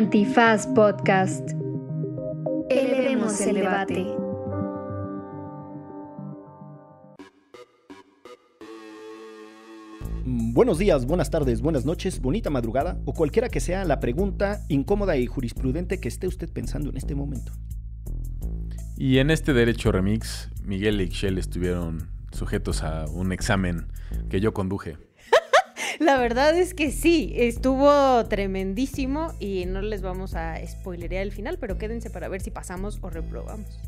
Antifaz Podcast. Elevemos el debate. Buenos días, buenas tardes, buenas noches, bonita madrugada o cualquiera que sea la pregunta incómoda y jurisprudente que esté usted pensando en este momento. Y en este Derecho Remix, Miguel y Ixchel estuvieron sujetos a un examen que yo conduje. La verdad es que sí, estuvo tremendísimo y no les vamos a spoilerear el final, pero quédense para ver si pasamos o reprobamos.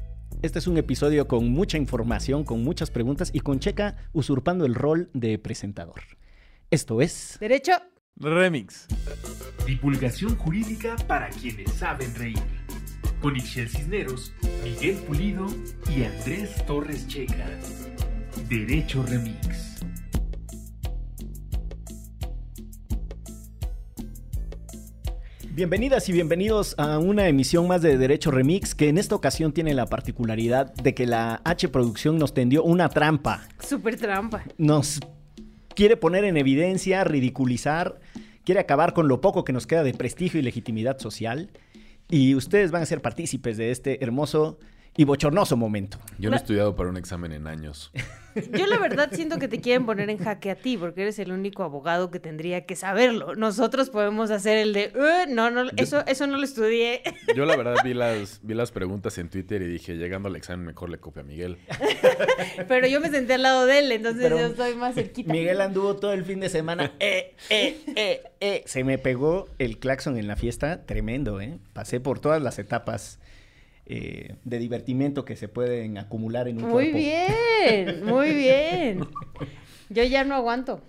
Este es un episodio con mucha información, con muchas preguntas y con Checa usurpando el rol de presentador. Esto es... Derecho. Remix. Divulgación jurídica para quienes saben reír. Con Ixel Cisneros, Miguel Pulido y Andrés Torres Checa. Derecho Remix. Bienvenidas y bienvenidos a una emisión más de Derecho Remix que en esta ocasión tiene la particularidad de que la H Producción nos tendió una trampa. Súper trampa. Nos quiere poner en evidencia, ridiculizar, quiere acabar con lo poco que nos queda de prestigio y legitimidad social. Y ustedes van a ser partícipes de este hermoso y bochornoso momento. Yo no he estudiado para un examen en años. Yo la verdad siento que te quieren poner en jaque a ti, porque eres el único abogado que tendría que saberlo. Nosotros podemos hacer el de, "Eh, no, no, eso, eso no lo estudié. Yo la verdad vi las, vi las preguntas en Twitter y dije, llegando al examen mejor le copio a Miguel. Pero yo me senté al lado de él, entonces Pero yo estoy más cerquita. Miguel anduvo todo el fin de semana. Eh, eh, eh, eh. Se me pegó el claxon en la fiesta, tremendo, ¿eh? Pasé por todas las etapas eh, de divertimiento que se pueden acumular en un Muy cuerpo. bien, muy bien. Yo ya no aguanto.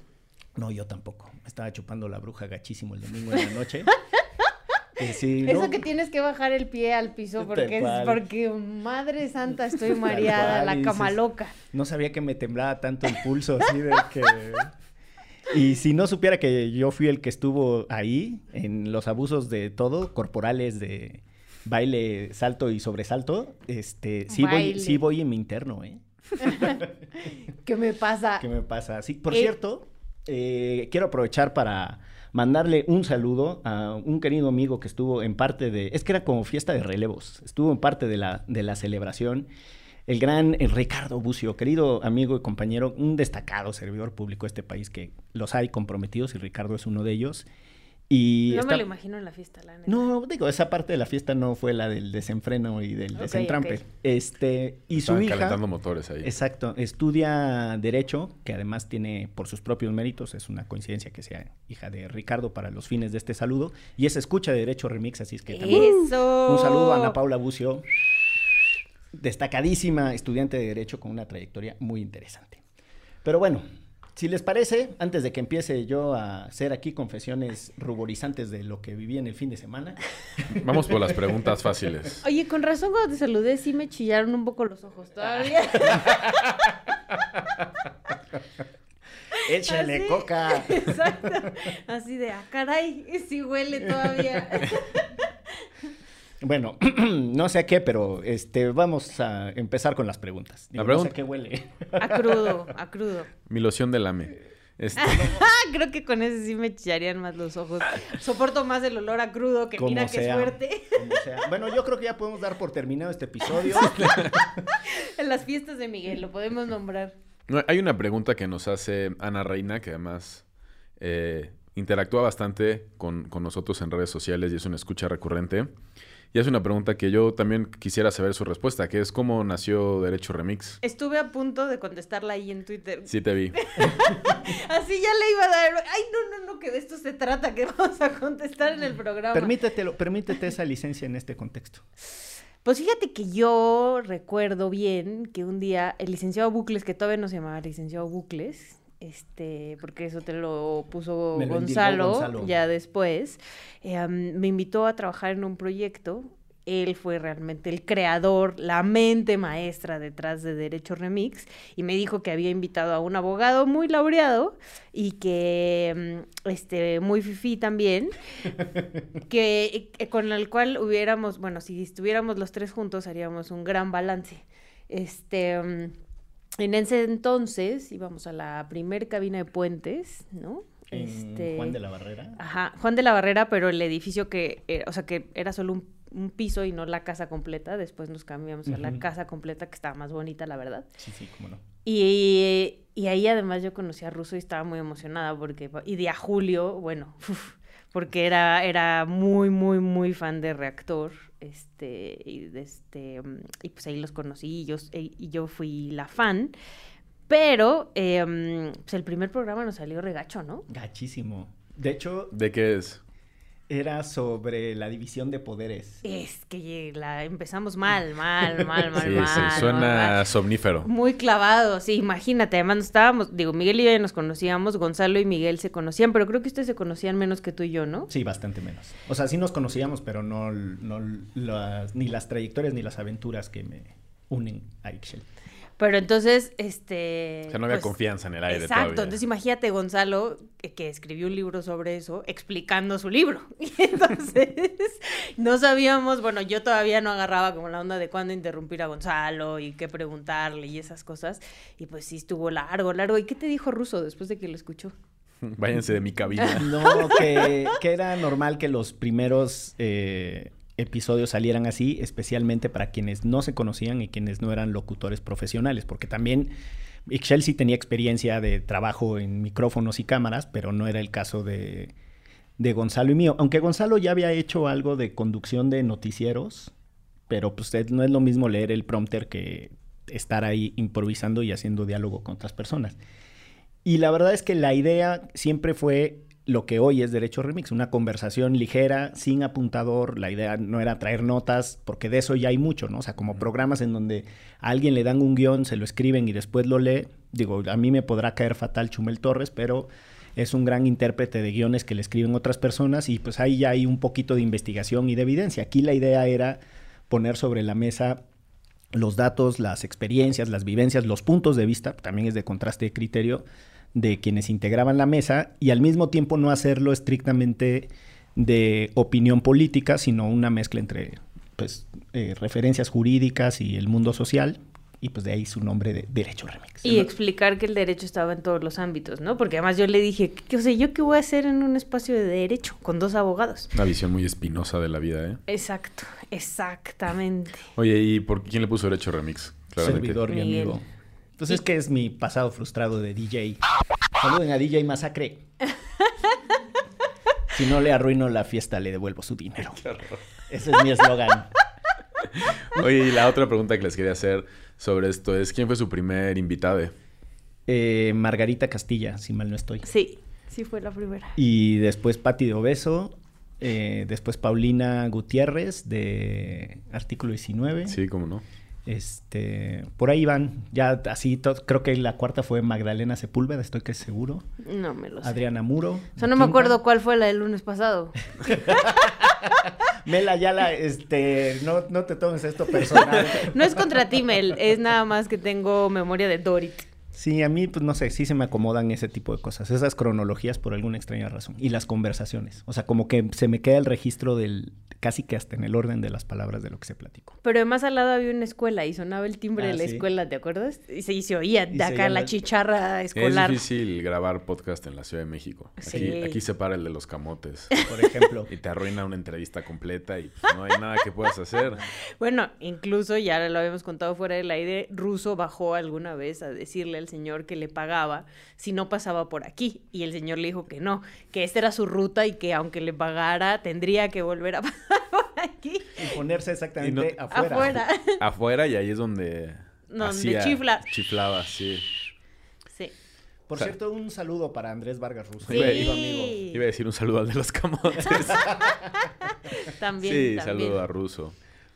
No, yo tampoco. Me estaba chupando la bruja gachísimo el domingo en la noche. Eh, sí, Eso no, que tienes que bajar el pie al piso porque es porque madre santa estoy mareada, la cama loca. no sabía que me temblaba tanto el pulso, así de que... Y si no supiera que yo fui el que estuvo ahí en los abusos de todo, corporales, de baile, salto y sobresalto, este, sí voy, sí voy en mi interno, ¿eh? ¿Qué me pasa? ¿Qué me pasa? Sí, por Eh. cierto, eh, quiero aprovechar para mandarle un saludo a un querido amigo que estuvo en parte de, es que era como fiesta de relevos, estuvo en parte de la, de la celebración, el gran Ricardo Bucio, querido amigo y compañero, un destacado servidor público de este país que los hay comprometidos y Ricardo es uno de ellos. Y No está- me lo imagino en la fiesta, la neta. no, digo, esa parte de la fiesta no fue la del desenfreno y del desentrampe. Este, y su Estaban hija... calentando motores ahí. Exacto, estudia Derecho, que además tiene por sus propios méritos, es una coincidencia que sea hija de Ricardo para los fines de este saludo, y es escucha de Derecho Remix, así es que también Eso. un saludo a Ana Paula Bucio, destacadísima estudiante de Derecho con una trayectoria muy interesante. Pero bueno, si les parece, antes de que empiece yo a hacer aquí confesiones ruborizantes de lo que viví en el fin de semana, Vamos por las preguntas fáciles. Oye, con razón cuando te saludé sí me chillaron un poco los ojos todavía. échale Así. coca. Exacto. Así de, ah, caray, sí huele todavía. Bueno, no sé a qué, pero este, vamos a empezar con las preguntas. Digo, La pregunta- No sé a qué huele. A crudo, a crudo. Mi loción del AME. Este, Ah, creo que con ese sí me chillarían más los ojos. Soporto más el olor a crudo que Como mira qué sea. suerte. Como sea. Bueno, yo creo que ya podemos dar por terminado este episodio. En las fiestas de Miguel, lo podemos nombrar. no, hay una pregunta que nos hace Ana Reina, que además eh, interactúa bastante con, con nosotros en redes sociales y es una escucha recurrente. Y es una pregunta que yo también quisiera saber su respuesta, que es cómo nació Derecho Remix. Estuve a punto de contestarla ahí en Twitter. Sí te vi. Así ya le iba a dar. Ay, no, no, no, que de esto se trata, que vamos a contestar en el programa. Permítetelo, permítete esa licencia en este contexto. Pues fíjate que yo recuerdo bien que un día el licenciado Bucles, que todavía no se llamaba licenciado Bucles, este, porque eso te lo puso lo Gonzalo, Gonzalo. ya después, eh, um, me invitó a trabajar en un proyecto. Él fue realmente el creador, la mente maestra detrás de Derecho Remix y me dijo que había invitado a un abogado muy laureado y que mm, este muy fifí también que, que con el cual hubiéramos, bueno, si estuviéramos los tres juntos haríamos un gran balance. Este, mm, en ese entonces íbamos a la primer cabina de puentes, ¿no? Este, Juan de la Barrera. Ajá, Juan de la Barrera, pero el edificio que, eh, o sea, que era solo un, un piso y no la casa completa. Después nos cambiamos a la casa completa, que estaba más bonita, la verdad. Sí, sí, cómo no. Y, y ahí además yo conocí a Russo y estaba muy emocionada porque, y de a Julio, bueno, uf, porque era, era muy, muy, muy fan de Reactor, este, y, de este, mm, y pues ahí los conocí y yo, y yo fui la fan, pero eh, pues el primer programa nos salió regacho, ¿no? Gachísimo. De hecho, ¿De qué es? Era sobre la división de poderes. Es que la empezamos mal, mal, mal, mal, Sí, mal. sí, suena mal. somnífero. Muy clavado, sí, imagínate, además estábamos, digo, Miguel y yo ya nos conocíamos, Gonzalo y Miguel se conocían, pero creo que ustedes se conocían menos que tú y yo, ¿no? Sí, bastante menos. O sea, sí nos conocíamos, pero no, no las, ni las trayectorias ni las aventuras que me unen a Ixchel. Pero entonces, este... O sea, no había pues, confianza en el aire Exacto, todavía. entonces imagínate Gonzalo, que, que escribió un libro sobre eso, explicando su libro. Y entonces, no sabíamos, bueno, yo todavía no agarraba como la onda de cuándo interrumpir a Gonzalo y qué preguntarle y esas cosas. Y pues sí, estuvo largo, largo. ¿Y qué te dijo Russo después de que lo escuchó? Váyanse de mi cabina. No, que, que era normal que los primeros eh, episodios salieran así, especialmente para quienes no se conocían y quienes no eran locutores profesionales, porque también Ixchel sí tenía experiencia de trabajo en micrófonos y cámaras, pero no era el caso de, de Gonzalo y mío. Aunque Gonzalo ya había hecho algo de conducción de noticieros, pero pues es- no es lo mismo leer el prompter que estar ahí improvisando y haciendo diálogo con otras personas. Y la verdad es que la idea siempre fue lo que hoy es Derecho Remix, una conversación ligera, sin apuntador. La idea no era traer notas, porque de eso ya hay mucho, ¿no? O sea, como programas en donde a alguien le dan un guion, se lo escriben y después lo lee. Digo, a mí me podrá caer fatal Chumel Torres, pero es un gran intérprete de guiones que le escriben otras personas y pues ahí ya hay un poquito de investigación y de evidencia. Aquí la idea era poner sobre la mesa los datos, las experiencias, las vivencias, los puntos de vista, también es de contraste de criterio, de quienes integraban la mesa y al mismo tiempo no hacerlo estrictamente de opinión política, sino una mezcla entre pues, eh, referencias jurídicas y el mundo social, y pues de ahí su nombre de Derecho Remix. Y explicar que el derecho estaba en todos los ámbitos, ¿no? Porque además yo le dije, ¿qué, o sea, ¿yo qué voy a hacer en un espacio de derecho con dos abogados? Una visión muy espinosa de la vida, ¿eh? Exacto, exactamente. Oye, ¿y por quién le puso Derecho Remix? Claramente. servidor, mi Miguel. amigo. Entonces, que es mi pasado frustrado de DJ. Saluden a DJ Masacre. Si no le arruino la fiesta, le devuelvo su dinero. Ese es mi eslogan. Oye, y la otra pregunta que les quería hacer sobre esto es, ¿quién fue su primer invitado? Eh, Margarita Castilla, si mal no estoy. Sí, sí fue la primera. Y después Patti de Obeso. eh, después Paulina Gutiérrez de Artículo 19. Sí, cómo no. Este, por ahí van. Ya así, creo que la cuarta fue Magdalena Sepúlveda, estoy que seguro. No me lo sé. Adriana Muro. O sea, no me acuerdo cuál fue la del lunes pasado. Mela Ayala, este, no, no te tomes esto personal. No es contra ti, Mel, es nada más que tengo memoria de Dorit. Sí, a mí, pues no sé, sí se me acomodan ese tipo de cosas, esas cronologías por alguna extraña razón. Y las conversaciones. O sea, como que se me queda el registro del, casi que hasta en el orden de las palabras de lo que se platicó. Pero además al lado había una escuela y sonaba el timbre Ah, de la sí. escuela, ¿te acuerdas? Y se, y se oía Y de se acá la chicharra escolar. Es difícil grabar podcast en la Ciudad de México. Aquí, Sí. aquí se para el de los camotes. Por ejemplo. Y te arruina una entrevista completa y pues, no hay nada que puedas hacer. Bueno, incluso ya lo habíamos contado fuera del aire, Russo bajó alguna vez a decirle al señor que le pagaba si no pasaba por aquí. Y el señor le dijo que no, que esta era su ruta y que aunque le pagara, tendría que volver a pasar por aquí. y ponerse exactamente Y no- afuera. Afuera. Afuera y ahí es donde... Donde chifla. Chiflaba, sí. Sí. Por O sea- cierto, un saludo para Andrés Vargas Russo. Sí. amigo. Iba a decir un saludo al de los camotes. También, sí, también. saludo a Ruso.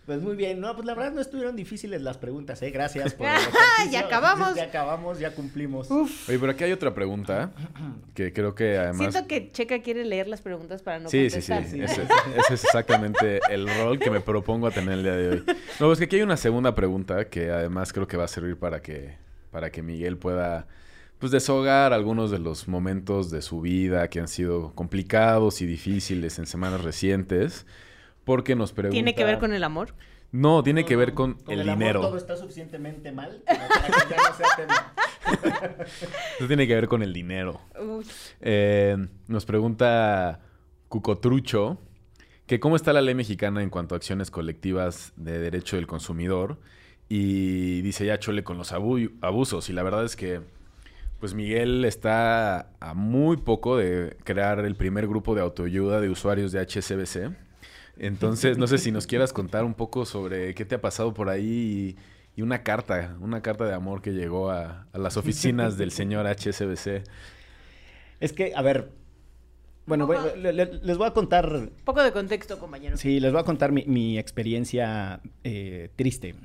Pues muy bien, no, pues la verdad no estuvieron difíciles las preguntas, ¿eh? Gracias por Ya acabamos. Ya acabamos, ya cumplimos. Oye, pero aquí hay otra pregunta que creo que además... Siento que Checa quiere leer las preguntas para no Sí, sí, sí, contestar. Ese, ese es exactamente el rol que me propongo a tener el día de hoy. No, es que aquí hay una segunda pregunta que además creo que va a servir para que, para que Miguel pueda pues deshogar algunos de los momentos de su vida que han sido complicados y difíciles en semanas recientes. Porque nos pregunta... ¿Tiene que ver con el amor? No, tiene que ver con, Con el, amor dinero. todo está suficientemente mal como para que ya no sea tema. Esto tiene que ver con el dinero. Eh, nos pregunta Cucotrucho que cómo está la ley mexicana en cuanto a acciones colectivas de derecho del consumidor y dice ya chole con los abu- abusos y la verdad es que pues Miguel está a muy poco de crear el primer grupo de autoayuda de usuarios de HSBC. Entonces, no sé si nos quieras contar un poco sobre qué te ha pasado por ahí y, y una carta, una carta de amor que llegó a, a las oficinas del señor HSBC. Es que, a ver, bueno, voy- le- le- les voy a contar, poco de contexto, compañero. sí, les voy a contar mi, mi experiencia eh, triste.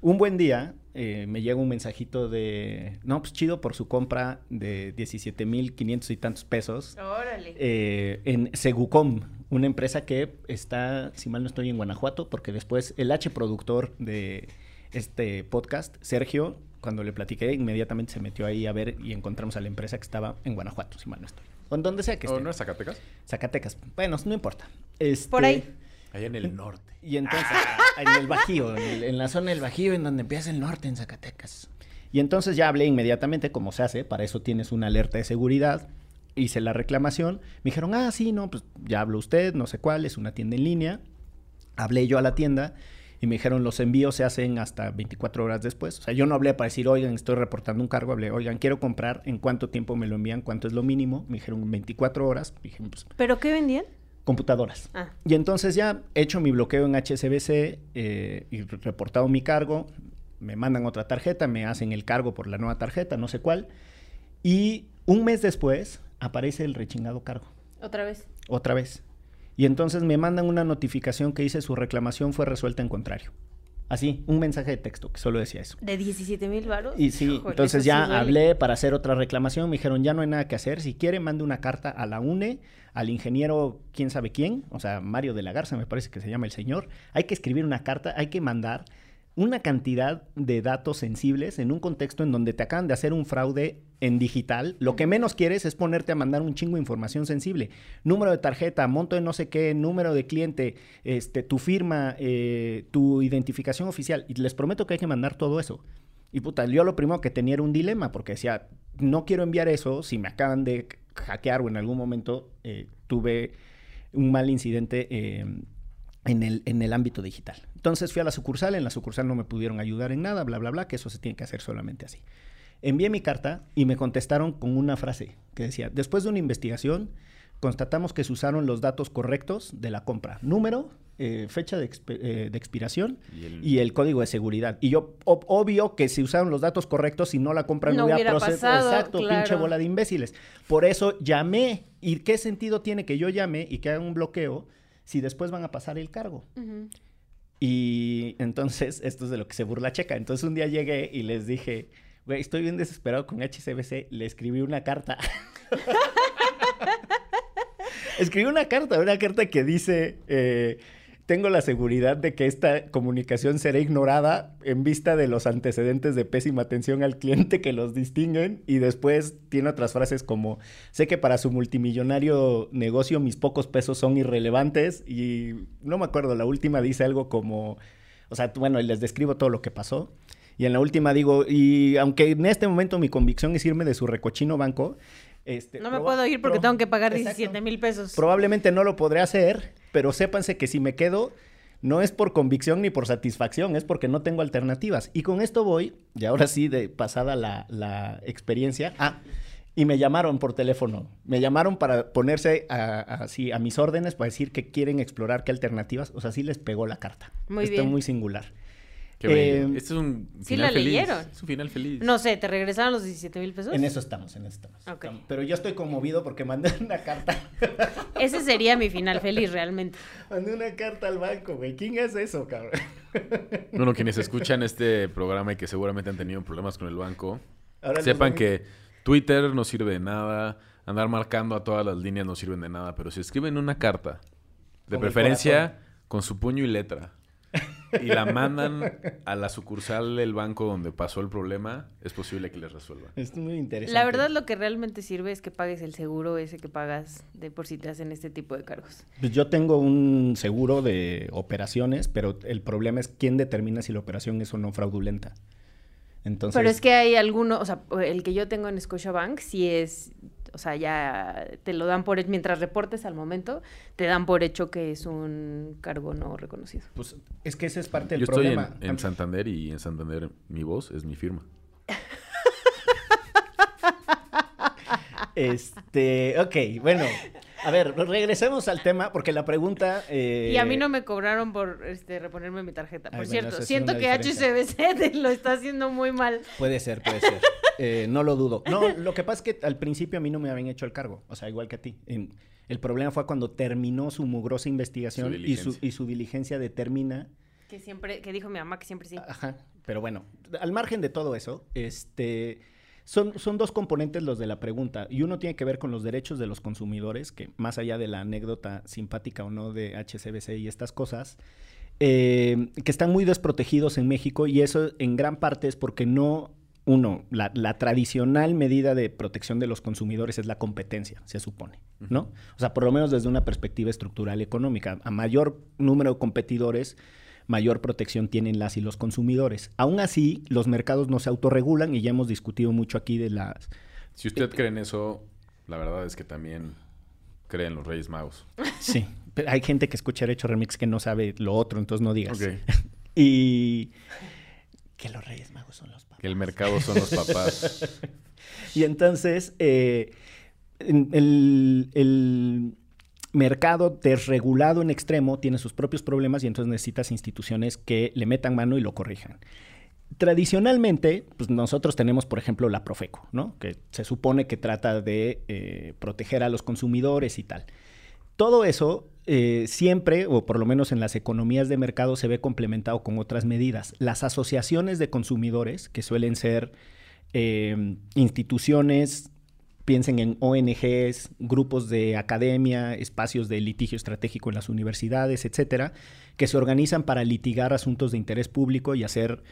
Un buen día eh, me llega un mensajito de, no, pues chido por su compra de 17.500 y tantos pesos Órale. eh, en Segucom, una empresa que está, si mal no estoy, en Guanajuato, porque después el H productor de este podcast, Sergio, cuando le platiqué, inmediatamente se metió ahí a ver y encontramos a la empresa que estaba en Guanajuato, si mal no estoy. O en donde sea que ¿O esté. Oh, no es Zacatecas? Zacatecas. Bueno, no importa. Este, Por ahí. Allá en el norte. y entonces, en el Bajío, en, el- en la zona del Bajío, en donde empieza el norte, en Zacatecas. Y entonces ya hablé inmediatamente, como se hace, para eso tienes una alerta de seguridad. Hice la reclamación. Me dijeron, ah, sí, no, pues ya habló usted, no sé cuál, es una tienda en línea. Hablé yo a la tienda y me dijeron, los envíos se hacen hasta 24 horas después. O sea, yo no hablé para decir, oigan, estoy reportando un cargo. Hablé, oigan, quiero comprar, ¿en cuánto tiempo me lo envían? ¿Cuánto es lo mínimo? Me dijeron, 24 horas. Dije, pues, ¿Pero qué vendían? Computadoras. Ah. Y entonces ya he hecho mi bloqueo en HSBC eh, y re- reportado mi cargo, me mandan otra tarjeta, me hacen el cargo por la nueva tarjeta, no sé cuál. Y un mes después aparece el rechingado cargo, Otra vez. otra vez. Y entonces me mandan una notificación que dice su reclamación fue resuelta en contrario. Así, un mensaje de texto que solo decía eso. ¿De 17 mil varos? Y sí, entonces sí ya hablé para hacer otra reclamación. Me dijeron, ya no hay nada que hacer. Si quiere, mande una carta a la UNE, al ingeniero quién sabe quién, o sea, Mario de la Garza, me parece que se llama el señor. Hay que escribir una carta, hay que mandar una cantidad de datos sensibles en un contexto en donde te acaban de hacer un fraude en digital. Lo que menos quieres es ponerte a mandar un chingo de información sensible. Número de tarjeta, monto de no sé qué, número de cliente, este, tu firma, eh, tu identificación oficial. Y les prometo que hay que mandar todo eso. Y puta, yo lo primero que tenía era un dilema, porque decía, no quiero enviar eso si me acaban de hackear o en algún momento eh, tuve un mal incidente eh, en, el, en el ámbito digital. Entonces fui a la sucursal, en la sucursal no me pudieron ayudar en nada, bla, bla, bla, que eso se tiene que hacer solamente así. Envié mi carta y me contestaron con una frase que decía, después de una investigación, constatamos que se usaron los datos correctos de la compra, número, eh, fecha de, exp- eh, de expiración Y el- y el código de seguridad. Y yo, ob- obvio que si usaron los datos correctos, si no la compra no, No hubiera, pasado, Exacto, pinche bola de imbéciles. Por eso llamé. ¿Y qué sentido tiene que yo llame y que haga un bloqueo si después van a pasar el cargo? Y entonces, esto es de lo que se burla Checa. Entonces un día llegué y les dije, güey, estoy bien desesperado con HCBC. Le escribí una carta. escribí una carta, una carta que dice, eh, tengo la seguridad de que esta comunicación será ignorada en vista de los antecedentes de pésima atención al cliente que los distinguen. Y después tiene otras frases como, sé que para su multimillonario negocio mis pocos pesos son irrelevantes. Y no me acuerdo, la última dice algo como, o sea, bueno, les describo todo lo que pasó. Y en la última digo, y aunque en este momento mi convicción es irme de su recochino banco, este, No me puedo ir porque tengo que pagar Exacto. 17 mil pesos. Probablemente no lo podré hacer, pero sépanse que si me quedo, no es por convicción ni por satisfacción, es porque no tengo alternativas. Y con esto voy, y ahora sí, de pasada la, la experiencia. Ah, y me llamaron por teléfono. Me llamaron para ponerse a- así a mis órdenes para decir que quieren explorar qué alternativas. O sea, sí les pegó la carta. Muy Está bien. muy singular. Qué bello. Eh, Este es un sí final la feliz. leyeron. Es un final feliz. No sé, ¿te regresaron los 17 mil pesos? En eso estamos, en eso estamos. Pero yo estoy conmovido porque mandé una carta. Ese sería mi final feliz realmente. mandé una carta al banco, güey. ¿Quién es eso, cabrón? Bueno, quienes escuchan este programa y que seguramente han tenido problemas con el banco, Ahora sepan que Twitter no sirve de nada, andar marcando a todas las líneas no sirven de nada, pero si escriben una carta, de Con preferencia con su puño y letra, y la mandan a la sucursal del banco donde pasó el problema, es posible que les resuelvan. Es muy interesante. La verdad lo que realmente sirve es que pagues el seguro ese que pagas de por si te hacen este tipo de cargos. Pues yo tengo un seguro de operaciones, pero el problema es quién determina si la operación es o no fraudulenta. Entonces, Pero es que hay alguno, o sea, el que yo tengo en Scotiabank sí es, o sea, ya te lo dan por hecho, mientras reportes al momento, te dan por hecho que es un cargo no reconocido. pues, es que ese es parte del Yo estoy en, problema. en Santander y en Santander mi voz es mi firma. Este, ok, bueno. A ver, regresemos al tema porque la pregunta... eh, Y a mí no me cobraron por este, reponerme mi tarjeta. Por Ay, cierto, siento que. HCBC lo está haciendo muy mal. Puede ser, puede ser. Eh, no lo dudo. No, lo que pasa es que al principio a mí no me habían hecho el cargo, o sea, igual que a ti. En- el problema fue cuando terminó su mugrosa investigación Su y, su, diligencia. y su diligencia determina Que siempre, que dijo mi mamá que siempre sí. Ajá, pero bueno, al margen de todo eso, este, son, son dos componentes los de la pregunta. Y uno tiene que ver con los derechos de los consumidores, que más allá de la anécdota simpática o no de HCBC y estas cosas, eh, que están muy desprotegidos en México y eso en gran parte es porque no... Uno, la, la tradicional medida de protección de los consumidores es la competencia, se supone, ¿no? O sea, por lo menos desde una perspectiva estructural económica. A mayor número de competidores, mayor protección tienen las y los consumidores. Aún así, los mercados no se autorregulan y ya hemos discutido mucho aquí de las... Si usted cree en eso, la verdad es que también cree en los Reyes Magos. Sí, pero hay gente que escucha Derecho Remix que no sabe lo otro, entonces no digas. Ok. Y que los Reyes Magos son los papás. Que el mercado son los papás. Y entonces, eh, el, el mercado desregulado en extremo tiene sus propios problemas y entonces necesitas instituciones que le metan mano y lo corrijan. Tradicionalmente, pues nosotros tenemos, por ejemplo, la Profeco, ¿no? Que se supone que trata de eh, proteger a los consumidores y tal. Todo eso eh, siempre, o por lo menos en las economías de mercado, se ve complementado con otras medidas. Las asociaciones de consumidores, que suelen ser eh, instituciones, piensen en ONGs, grupos de academia, espacios de litigio estratégico en las universidades, etcétera, que se organizan para litigar asuntos de interés público y hacer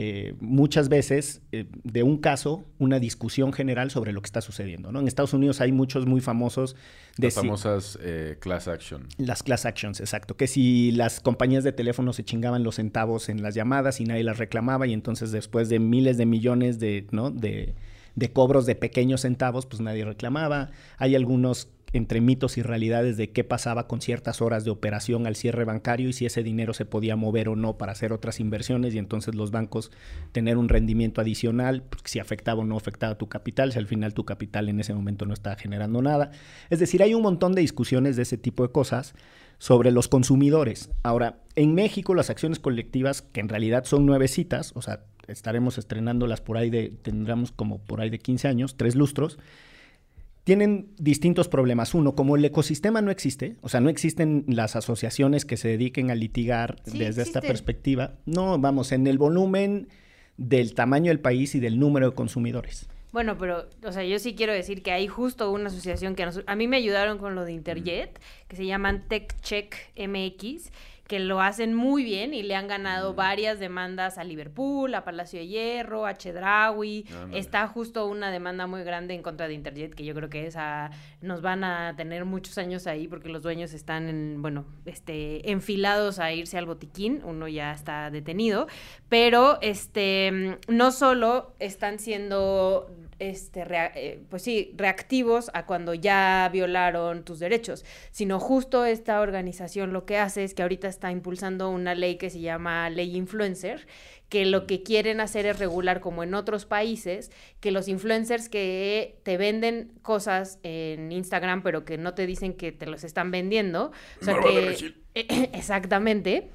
eh, muchas veces eh, de un caso una discusión general sobre lo que está sucediendo. ¿no? En Estados Unidos hay muchos muy famosos de Las si- famosas eh, class action. las class actions, exacto. Que si las compañías de teléfono se chingaban los centavos en las llamadas y nadie las reclamaba y entonces después de miles de millones de, ¿no? de, de cobros de pequeños centavos, pues nadie reclamaba. Hay algunos entre mitos y realidades de qué pasaba con ciertas horas de operación al cierre bancario y si ese dinero se podía mover o no para hacer otras inversiones y entonces los bancos tener un rendimiento adicional, pues, si afectaba o no afectaba tu capital, si al final tu capital en ese momento no estaba generando nada. Es decir, hay un montón de discusiones de ese tipo de cosas sobre los consumidores. Ahora, en México las acciones colectivas, que en realidad son nuevecitas, o sea, estaremos estrenándolas por ahí de, tendremos como por ahí de 15 años, tres lustros, tienen distintos problemas. Uno, como el ecosistema no existe, o sea, no existen las asociaciones que se dediquen a litigar Sí, desde esta perspectiva. No, vamos, en el volumen del tamaño del país y del número de consumidores. Bueno, pero, o sea, yo sí quiero decir que hay justo una asociación que a, nos- a mí me ayudaron con lo de Interjet, que se llaman TechCheck MX, que lo hacen muy bien y le han ganado varias demandas a Liverpool, a Palacio de Hierro, a Chedraui. Está justo una demanda muy grande en contra de Interjet, que yo creo que esa nos van a tener muchos años ahí porque los dueños están, en, bueno, este, enfilados a irse al botiquín, uno ya está detenido, pero este, no solo están siendo este, rea- eh, pues sí, reactivos a cuando ya violaron tus derechos, sino justo esta organización lo que hace es que ahorita está impulsando una ley que se llama ley influencer, que lo que quieren hacer es regular como en otros países, que los influencers que te venden cosas en Instagram, pero que no te dicen que te los están vendiendo, o sea que exactamente.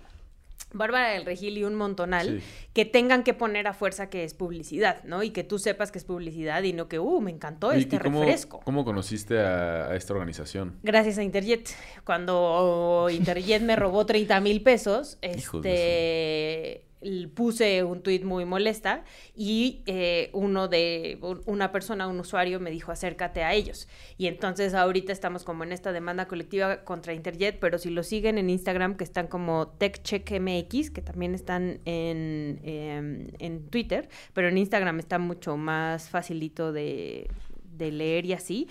Bárbara del Regil y un montonal, Sí. que tengan que poner a fuerza que es publicidad, ¿no? Y que tú sepas que es publicidad y no que, uh, me encantó este ¿y cómo, refresco. ¿Cómo conociste a, a esta organización? Gracias a Interjet. Cuando Interjet me robó 30 mil pesos, este, puse un tuit muy molesta y eh, uno de una persona, un usuario me dijo acércate a ellos. Y entonces ahorita estamos como en esta demanda colectiva contra Interjet, pero si lo siguen en Instagram que están como TechCheckMX, que también están en, em, en Twitter, pero en Instagram está mucho más facilito de, de leer y así.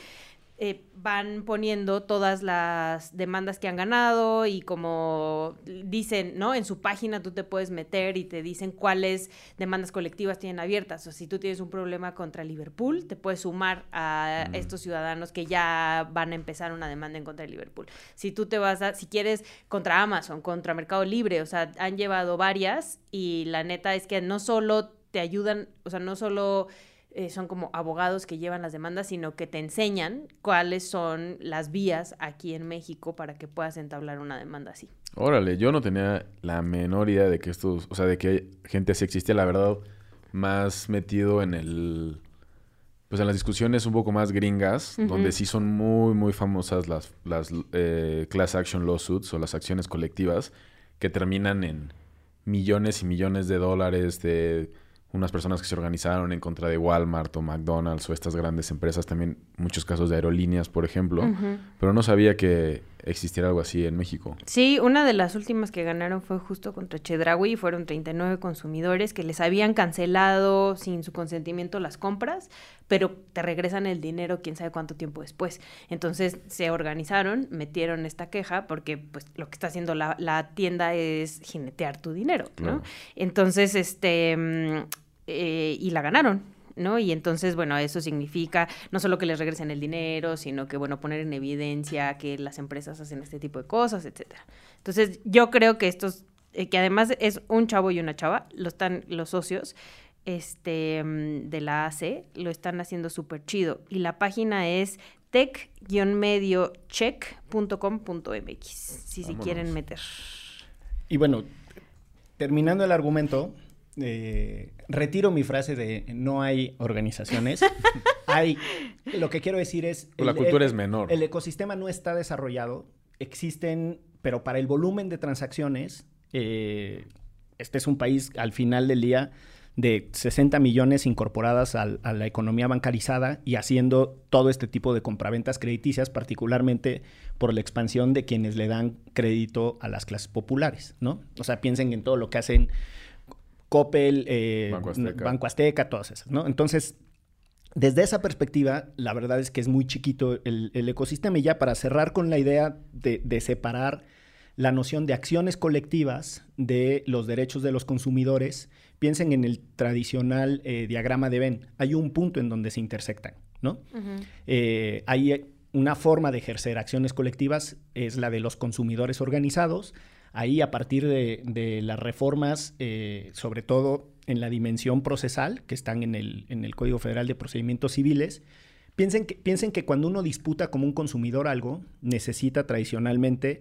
Eh, van poniendo todas las demandas que han ganado y como dicen, ¿no? En su página tú te puedes meter y te dicen cuáles demandas colectivas tienen abiertas. O si tú tienes un problema contra Liverpool, te puedes sumar a estos ciudadanos que ya van a empezar una demanda en contra de Liverpool. Si tú te vas a, si quieres contra Amazon, contra Mercado Libre, o sea, han llevado varias y la neta es que no solo te ayudan, o sea, no solo eh, son como abogados que llevan las demandas, sino que te enseñan cuáles son las vías aquí en México para que puedas entablar una demanda así. Órale, yo no tenía la menor idea de que estos, o sea, de que gente así existe, la verdad, más metido en el, pues en las discusiones un poco más gringas, donde sí son muy, muy famosas las, las eh, class action lawsuits o las acciones colectivas que terminan en millones y millones de dólares de unas personas que se organizaron en contra de Walmart o McDonald's o estas grandes empresas, también muchos casos de aerolíneas, por ejemplo, pero no sabía que existiera algo así en México. Sí, una de las últimas que ganaron fue justo contra Chedraui, fueron 39 consumidores que les habían cancelado sin su consentimiento las compras, pero te regresan el dinero quién sabe cuánto tiempo después. Entonces se organizaron, metieron esta queja porque pues lo que está haciendo la, la tienda es jinetear tu dinero, ¿no? Entonces, este mm, eh, y la ganaron. ¿no? Y entonces, bueno, eso significa no solo que les regresen el dinero, sino que, bueno, poner en evidencia que las empresas hacen este tipo de cosas, etcétera. Entonces, yo creo que estos, eh, que además es un chavo y una chava, lo están los socios este, mm, de la AC, lo están haciendo súper chido. Y la página es tech-mediocheck.com.mx, si se quieren meter. Y bueno, terminando el argumento, eh, retiro mi frase de no hay organizaciones. hay, lo que quiero decir es... la cultura es menor. El ecosistema no está desarrollado. Existen, pero para el volumen de transacciones, eh, este es un país al final del día de 60 millones incorporadas a la economía bancarizada y haciendo todo este tipo de compraventas crediticias, particularmente por la expansión de quienes le dan crédito a las clases populares, ¿no? O sea, piensen en todo lo que hacen Coppel, eh, Banco, Azteca. todas esas, ¿no? Entonces, desde esa perspectiva, la verdad es que es muy chiquito el, ecosistema. Y ya para cerrar con la idea de, separar la noción de acciones colectivas de los derechos de los consumidores, piensen en el tradicional eh, diagrama de Venn. Hay un punto en donde se intersectan, ¿no? Eh, hay una forma de ejercer acciones colectivas, es la de los consumidores organizados, ahí a partir de, las reformas, eh, sobre todo en la dimensión procesal, que están en el, Código Federal de Procedimientos Civiles, piensen que, piensen que cuando uno disputa como un consumidor algo, necesita tradicionalmente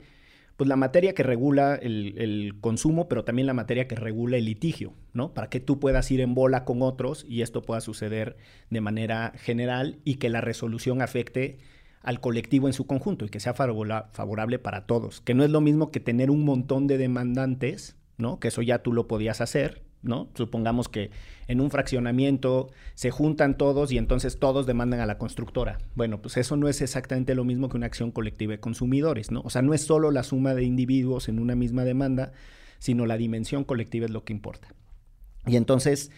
pues la materia que regula el, el, consumo, pero también la materia que regula el litigio, ¿no? Para que tú puedas ir en bola con otros y esto pueda suceder de manera general y que la resolución afecte al colectivo en su conjunto y que sea favorable para todos. Que no es lo mismo que tener un montón de demandantes, ¿no? Que eso ya tú lo podías hacer, ¿no? Supongamos que en un fraccionamiento se juntan todos y entonces todos demandan a la constructora. Bueno, pues eso no es exactamente lo mismo que una acción colectiva de consumidores, ¿no? O sea, no es solo la suma de individuos en una misma demanda, sino la dimensión colectiva es lo que importa. Y entonces,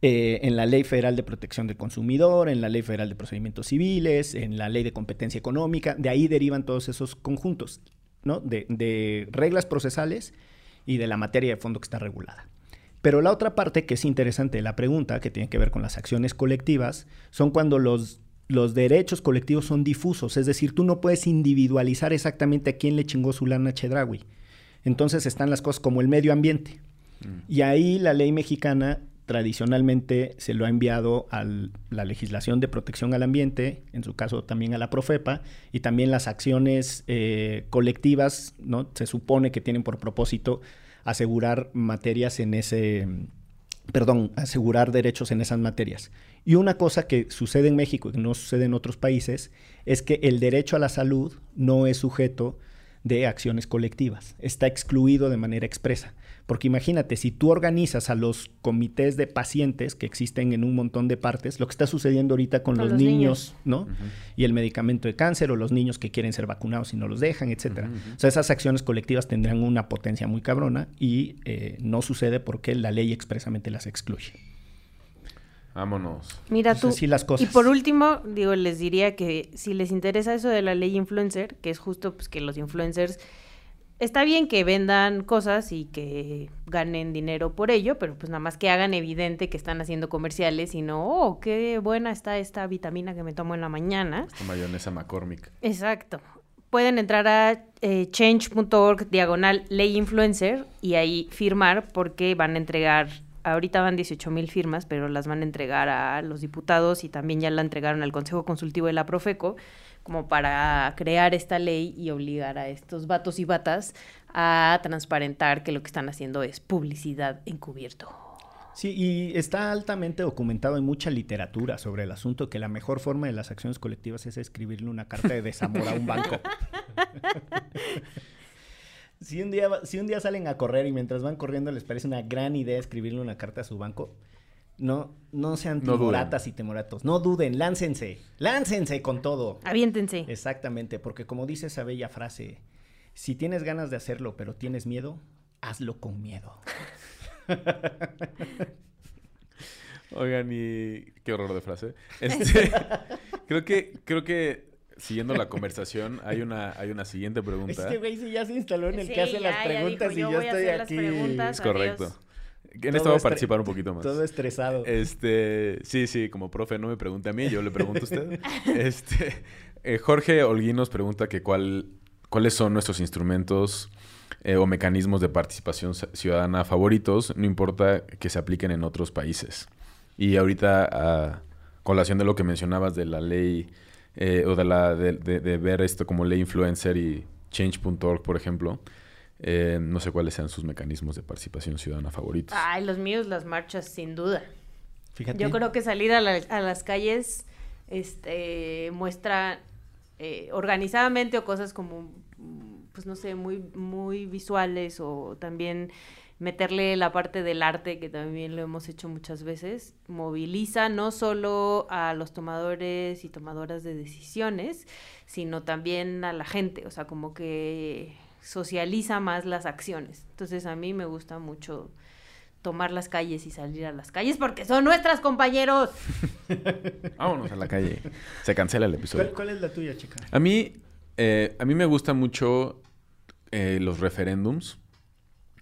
eh, en la Ley Federal de Protección del Consumidor, en la Ley Federal de Procedimientos Civiles, en la Ley de Competencia Económica, de ahí derivan todos esos conjuntos, ¿no? De, reglas procesales y de la materia de fondo que está regulada. Pero la otra parte que es interesante de la pregunta, que tiene que ver con las acciones colectivas, son cuando los, los derechos colectivos son difusos, es decir, tú no puedes individualizar exactamente a quién le chingó su lana Chedraui. Entonces están las cosas como el medio ambiente. Mm. Y ahí la ley mexicana tradicionalmente se lo ha enviado a la legislación de protección al ambiente, en su caso también a la Profepa, y también las acciones eh, colectivas, ¿no? Se supone que tienen por propósito asegurar materias en ese, perdón, asegurar derechos en esas materias. Y una cosa que sucede en México y que no sucede en otros países es que el derecho a la salud no es sujeto de acciones colectivas. Está excluido de manera expresa. Porque imagínate, si tú organizas a los comités de pacientes que existen en un montón de partes, lo que está sucediendo ahorita con, los, niños, ¿no? Y el medicamento de cáncer o los niños que quieren ser vacunados y no los dejan, etcétera. O sea, esas acciones colectivas tendrán una potencia muy cabrona y eh, no sucede porque la ley expresamente las excluye. Vámonos. Mira tú. Así las cosas. Y por último, digo, les diría que si les interesa eso de la ley influencer, que es justo pues que los influencers está bien que vendan cosas y que ganen dinero por ello, pero pues nada más que hagan evidente que están haciendo comerciales y no, oh, qué buena está esta vitamina que me tomo en la mañana. Esta mayonesa McCormick. Exacto. Pueden entrar a eh, change.org diagonal ley influencer y ahí firmar porque van a entregar ahorita van 18 mil firmas, pero las van a entregar a los diputados y también ya la entregaron al Consejo Consultivo de la Profeco, como para crear esta ley y obligar a estos vatos y batas a transparentar que lo que están haciendo es publicidad encubierto. Sí, y está altamente documentado en mucha literatura sobre el asunto que la mejor forma de las acciones colectivas es escribirle una carta de desamor a un banco. Si un, día, si un día salen a correr y mientras van corriendo les parece una gran idea escribirle una carta a su banco, no, no sean No timoratas y temoratos. No duden, láncense. Láncense con todo. Aviéntense. Exactamente, porque como dice esa bella frase, si tienes ganas de hacerlo pero tienes miedo, hazlo con miedo. Oigan, y qué horror de frase. Este, creo que, creo que siguiendo la conversación, hay una, hay una siguiente pregunta. Este güey sí ya se instaló en el Sí, que hace ya, las ya preguntas dijo, y yo yo voy a estoy las aquí. preguntas. Es correcto. Adiós. En esta voy a participar un poquito más. Todo estresado. Este, sí, sí, como profe, no me pregunte a mí, yo le pregunto a usted. Este, eh, Jorge Holguín nos pregunta que cuál, cuáles son nuestros instrumentos eh, o mecanismos de participación ci- ciudadana favoritos, no importa que se apliquen en otros países. Y ahorita, a colación de lo que mencionabas de la ley, eh, o de, la, de, de- de ver esto como ley influencer y change.org, por ejemplo, eh, no sé cuáles sean sus mecanismos de participación ciudadana favoritos. Ay, los míos, las marchas, sin duda. Fíjate. Yo creo que salir a, la- a las calles este, muestra eh, organizadamente o cosas como, pues no sé, muy, muy visuales o también meterle la parte del arte, que también lo hemos hecho muchas veces, moviliza no solo a los tomadores y tomadoras de decisiones, sino también a la gente, o sea, como que socializa más las acciones. Entonces a mí me gusta mucho tomar las calles y salir a las calles porque son nuestras compañeros. Vámonos a la calle. Se cancela el ¿Cuál, episodio. cuál es la tuya, chica? A mí, eh, a mí me gustan mucho eh, los referéndums.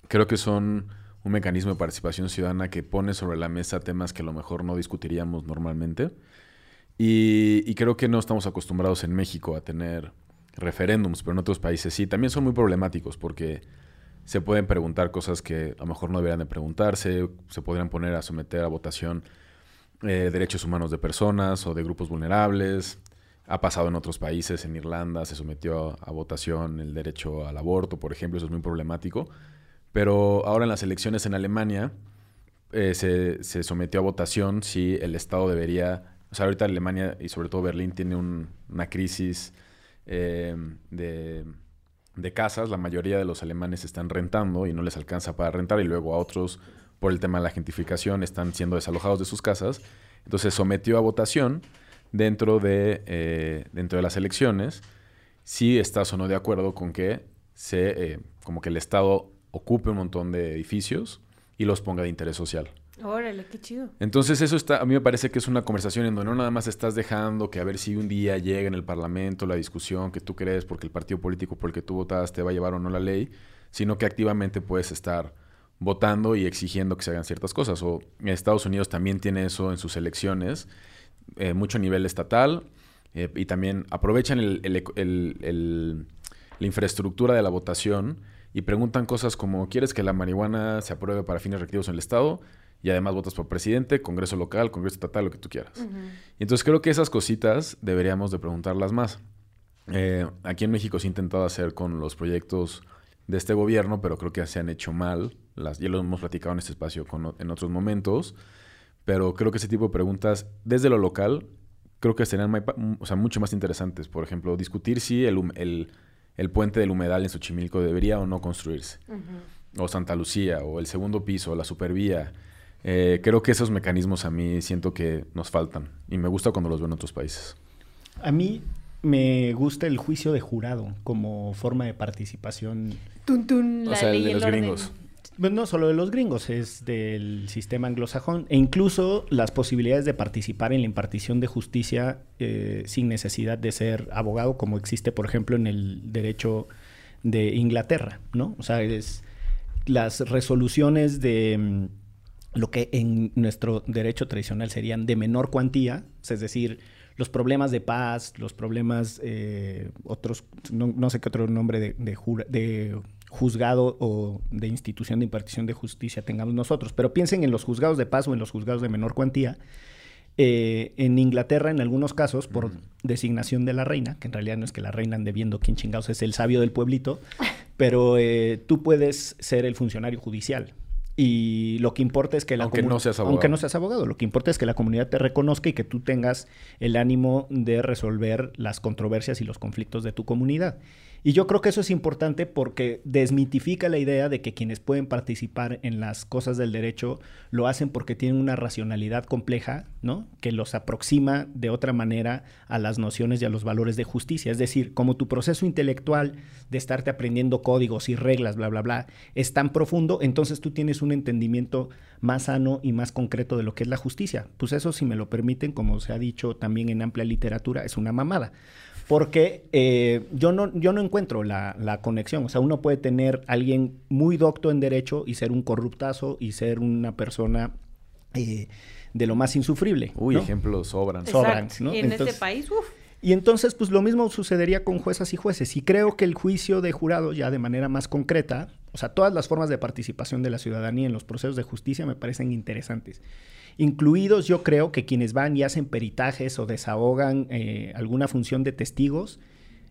Creo que son un mecanismo de participación ciudadana que pone sobre la mesa temas que a lo mejor no discutiríamos normalmente. Y, y creo que no estamos acostumbrados en México a tener referéndums, pero en otros países sí. También son muy problemáticos porque se pueden preguntar cosas que a lo mejor no deberían de preguntarse, se podrían poner a someter a votación eh, derechos humanos de personas o de grupos vulnerables. Ha pasado en otros países, en Irlanda se sometió a, votación el derecho al aborto, por ejemplo, eso es muy problemático. Pero ahora en las elecciones en Alemania eh, se, se sometió a votación si el Estado debería, o sea, ahorita Alemania y sobre todo Berlín tiene un- una crisis eh, de, de casas, la mayoría de los alemanes están rentando y no les alcanza para rentar y luego a otros por el tema de la gentrificación están siendo desalojados de sus casas. Entonces sometió a votación dentro de, eh, dentro de las elecciones si estás o no de acuerdo con que se, eh, como que el Estado ocupe un montón de edificios y los ponga de interés social. Órale, qué chido. Entonces eso está, a mí me parece que es una conversación en donde no nada más estás dejando que a ver si un día llega en el Parlamento la discusión que tú crees porque el partido político por el que tú votaste va a llevar o no la ley, sino que activamente puedes estar votando y exigiendo que se hagan ciertas cosas. O Estados Unidos también tiene eso en sus elecciones, eh, mucho a nivel estatal, eh, y también aprovechan el- la infraestructura de la votación y preguntan cosas como, ¿quieres que la marihuana se apruebe para fines recreativos en el Estado? Y además votas por presidente, Congreso local, Congreso estatal, lo que tú quieras. Y entonces creo que esas cositas deberíamos de preguntarlas más. Eh, aquí en México se ha intentado hacer con los proyectos de este gobierno, pero creo que se han hecho mal. Las, ya lo hemos platicado en este espacio con en otros momentos. Pero creo que ese tipo de preguntas, desde lo local, creo que serían mai- o sea, mucho más interesantes. Por ejemplo, discutir si el, el- el puente del humedal en Xochimilco debería o no construirse. O Santa Lucía, o el segundo piso, o la supervía. Eh, creo que esos mecanismos a mí siento que nos faltan. Y me gusta cuando los veo en otros países. A mí me gusta el juicio de jurado como forma de participación. Tun, tun, O la sea, el de los orden. gringos. Pues no solo de los gringos, es del sistema anglosajón e incluso las posibilidades de participar en la impartición de justicia eh, sin necesidad de ser abogado, como existe, por ejemplo, en el derecho de Inglaterra, ¿no? O sea, es las resoluciones de mm, lo que en nuestro derecho tradicional serían de menor cuantía, es decir, los problemas de paz, los problemas, eh, otros, no, no sé qué otro nombre de, de jura- de juzgado o de institución de impartición de justicia tengamos nosotros, pero piensen en los juzgados de paz o en los juzgados de menor cuantía. Eh, en Inglaterra, en algunos casos, por designación de la reina, que en realidad no es que la reina ande viendo quién chingados es el sabio del pueblito, pero eh, tú puedes ser el funcionario judicial. Y lo que importa es que la Aunque no seas abogado. Aunque no seas abogado, lo que importa es que la comunidad te reconozca y que tú tengas el ánimo de resolver las controversias y los conflictos de tu comunidad. Y yo creo que eso es importante porque desmitifica la idea de que quienes pueden participar en las cosas del derecho lo hacen porque tienen una racionalidad compleja, ¿no? Que los aproxima de otra manera a las nociones y a los valores de justicia. Es decir, como tu proceso intelectual de estarte aprendiendo códigos y reglas, bla, bla, bla, es tan profundo, entonces tú tienes un entendimiento más sano y más concreto de lo que es la justicia. Pues eso, si me lo permiten, como se ha dicho también en amplia literatura, es una mamada porque eh, yo, no, yo no encuentro la, la conexión. O sea, uno puede tener alguien muy docto en derecho y ser un corruptazo y ser una persona eh, de lo más insufrible. Uy, ¿no? ejemplos sobran. Exacto. sobran. ¿no? Y en Entonces- este país, uff. Y entonces, pues lo mismo sucedería con juezas y jueces. Y creo que el juicio de jurado, ya de manera más concreta, o sea, todas las formas de participación de la ciudadanía en los procesos de justicia me parecen interesantes. Incluidos, yo creo que quienes van y hacen peritajes o desahogan eh, alguna función de testigos,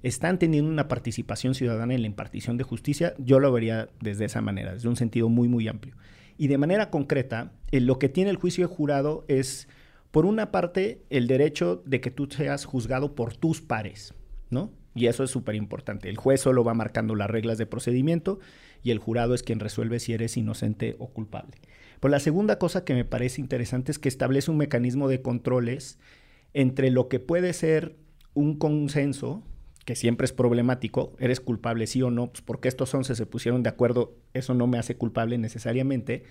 están teniendo una participación ciudadana en la impartición de justicia. Yo lo vería desde esa manera, desde un sentido muy, muy amplio. Y de manera concreta, eh, lo que tiene el juicio de jurado es por una parte, el derecho de que tú seas juzgado por tus pares, ¿no? Y eso es súper importante. El juez solo va marcando las reglas de procedimiento y el jurado es quien resuelve si eres inocente o culpable. Pero la segunda cosa que me parece interesante es que establece un mecanismo de controles entre lo que puede ser un consenso, que siempre es problemático, eres culpable sí o no, pues porque estos 11 se pusieron de acuerdo, eso no me hace culpable necesariamente,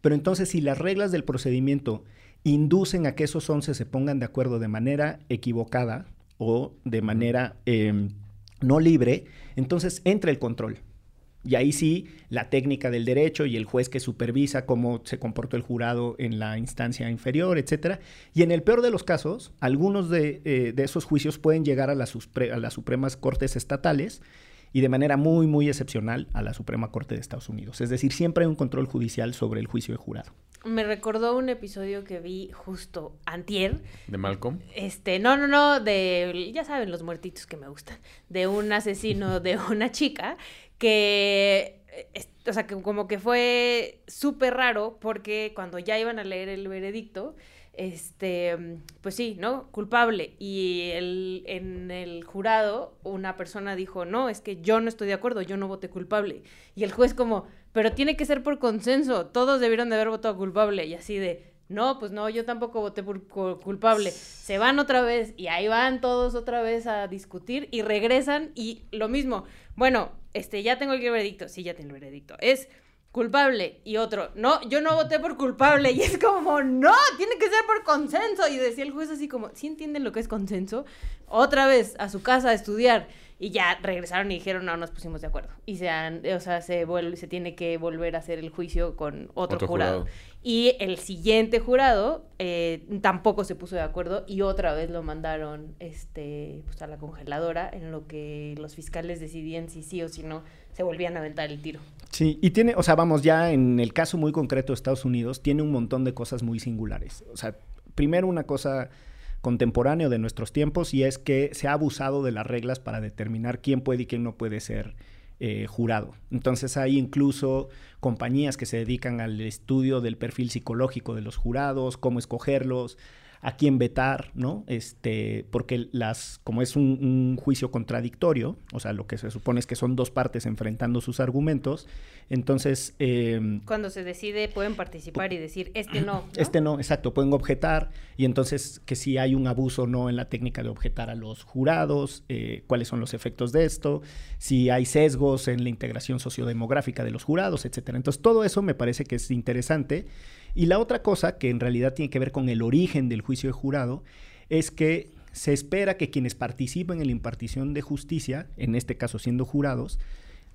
pero entonces si las reglas del procedimiento inducen a que esos 11 se pongan de acuerdo de manera equivocada o de manera eh, no libre, entonces entra el control. Y ahí sí, la técnica del derecho y el juez que supervisa cómo se comportó el jurado en la instancia inferior, etcétera. Y en el peor de los casos, algunos de, eh, de esos juicios pueden llegar a las, a las Supremas Cortes Estatales y de manera muy, muy excepcional a la Suprema Corte de Estados Unidos. Es decir, siempre hay un control judicial sobre el juicio de jurado. Me recordó un episodio que vi justo antier. ¿De Malcolm? Este, no, no, no, de, ya saben, los muertitos que me gustan, de un asesino de una chica que, eh, o sea, que como que fue súper raro porque cuando ya iban a leer el veredicto, este, pues sí, ¿no? Culpable. Y el, en el jurado una persona dijo, no, es que yo no estoy de acuerdo, yo no voté culpable. Y el juez como, pero tiene que ser por consenso, todos debieron de haber votado culpable. Y así de, no, pues no, yo tampoco voté por cu- culpable. Se van otra vez y ahí van todos otra vez a discutir y regresan y lo mismo. Bueno, este, ya tengo el veredicto. Sí, ya tengo el veredicto. Es culpable y otro, no, yo no voté por culpable y es como, no, tiene que ser por consenso y decía el juez así como, ¿sí entienden lo que es consenso? Otra vez a su casa a estudiar y ya regresaron y dijeron, no, nos pusimos de acuerdo y se han, o sea, se vuelve, se tiene que volver a hacer el juicio con otro, Otro jurado. jurado. Y el siguiente jurado eh, tampoco se puso de acuerdo y otra vez lo mandaron este, pues, a la congeladora en lo que los fiscales decidían si sí o si no se volvían a aventar el tiro. Sí, y tiene, o sea, vamos, ya en el caso muy concreto de Estados Unidos, tiene un montón de cosas muy singulares. O sea, primero una cosa contemporánea de nuestros tiempos y es que se ha abusado de las reglas para determinar quién puede y quién no puede ser eh, jurado. Entonces hay incluso compañías que se dedican al estudio del perfil psicológico de los jurados, cómo escogerlos. A quién vetar, ¿no? Este, porque las, como es un, un, juicio contradictorio, o sea, lo que se supone es que son dos partes enfrentando sus argumentos, entonces... Eh, Cuando se decide pueden participar y decir, este no, no, Este no, exacto, pueden objetar, y entonces que si hay un abuso o no en la técnica de objetar a los jurados, eh, cuáles son los efectos de esto, si hay sesgos en la integración sociodemográfica de los jurados, etcétera. Entonces, todo eso me parece que es interesante. Y la otra cosa, que en realidad tiene que ver con el origen del juicio de jurado, es que se espera que quienes participen en la impartición de justicia, en este caso siendo jurados,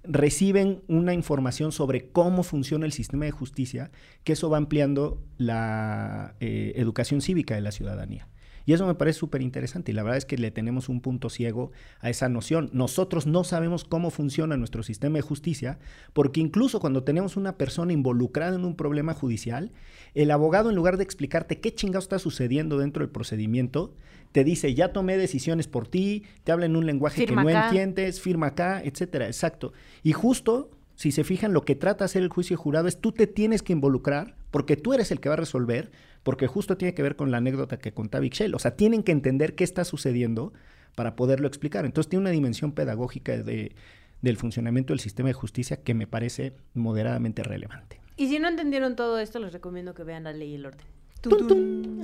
reciben una información sobre cómo funciona el sistema de justicia, que eso va ampliando la eh, educación cívica de la ciudadanía. Y eso me parece súper interesante y la verdad es que le tenemos un punto ciego a esa noción. Nosotros no sabemos cómo funciona nuestro sistema de justicia porque incluso cuando tenemos una persona involucrada en un problema judicial, el abogado en lugar de explicarte qué chingado está sucediendo dentro del procedimiento, te dice, ya tomé decisiones por ti, te habla en un lenguaje que no entiendes, firma acá, etcétera, exacto. Y justo si se fijan, lo que trata de hacer el juicio jurado es tú te tienes que involucrar porque tú eres el que va a resolver, porque justo tiene que ver con la anécdota que contaba Ixchel. O sea, tienen que entender qué está sucediendo para poderlo explicar. Entonces tiene una dimensión pedagógica de, del funcionamiento del sistema de justicia que me parece moderadamente relevante. Y si no entendieron todo esto, les recomiendo que vean la ley y el orden. ¡Tum,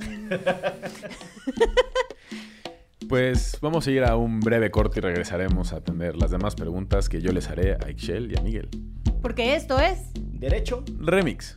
Pues vamos a ir a un breve corte y regresaremos a atender las demás preguntas que yo les haré a Ixchel y a Miguel. Porque esto es Derecho Remix.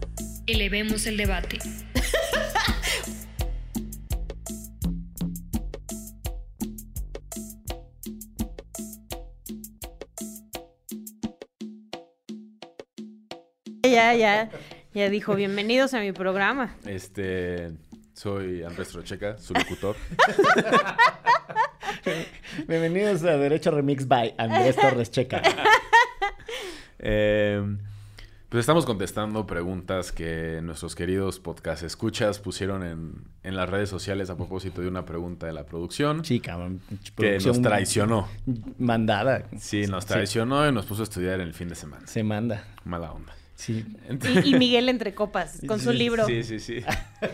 Elevemos el debate. Ya, ya, ya dijo, bienvenidos a mi programa. Este, soy Andrés Trocheca, su locutor. bienvenidos a Derecho Remix by Andrés Torres Checa. eh, pues estamos contestando preguntas que nuestros queridos podcast escuchas pusieron en, las redes sociales a propósito de una pregunta de la producción. Sí, cabrón. Que nos traicionó. Mandada. Sí, nos traicionó y nos puso a estudiar en el fin de semana. Se manda. Mala onda. Sí. Y, Miguel entre copas, con su libro. Sí, sí, sí.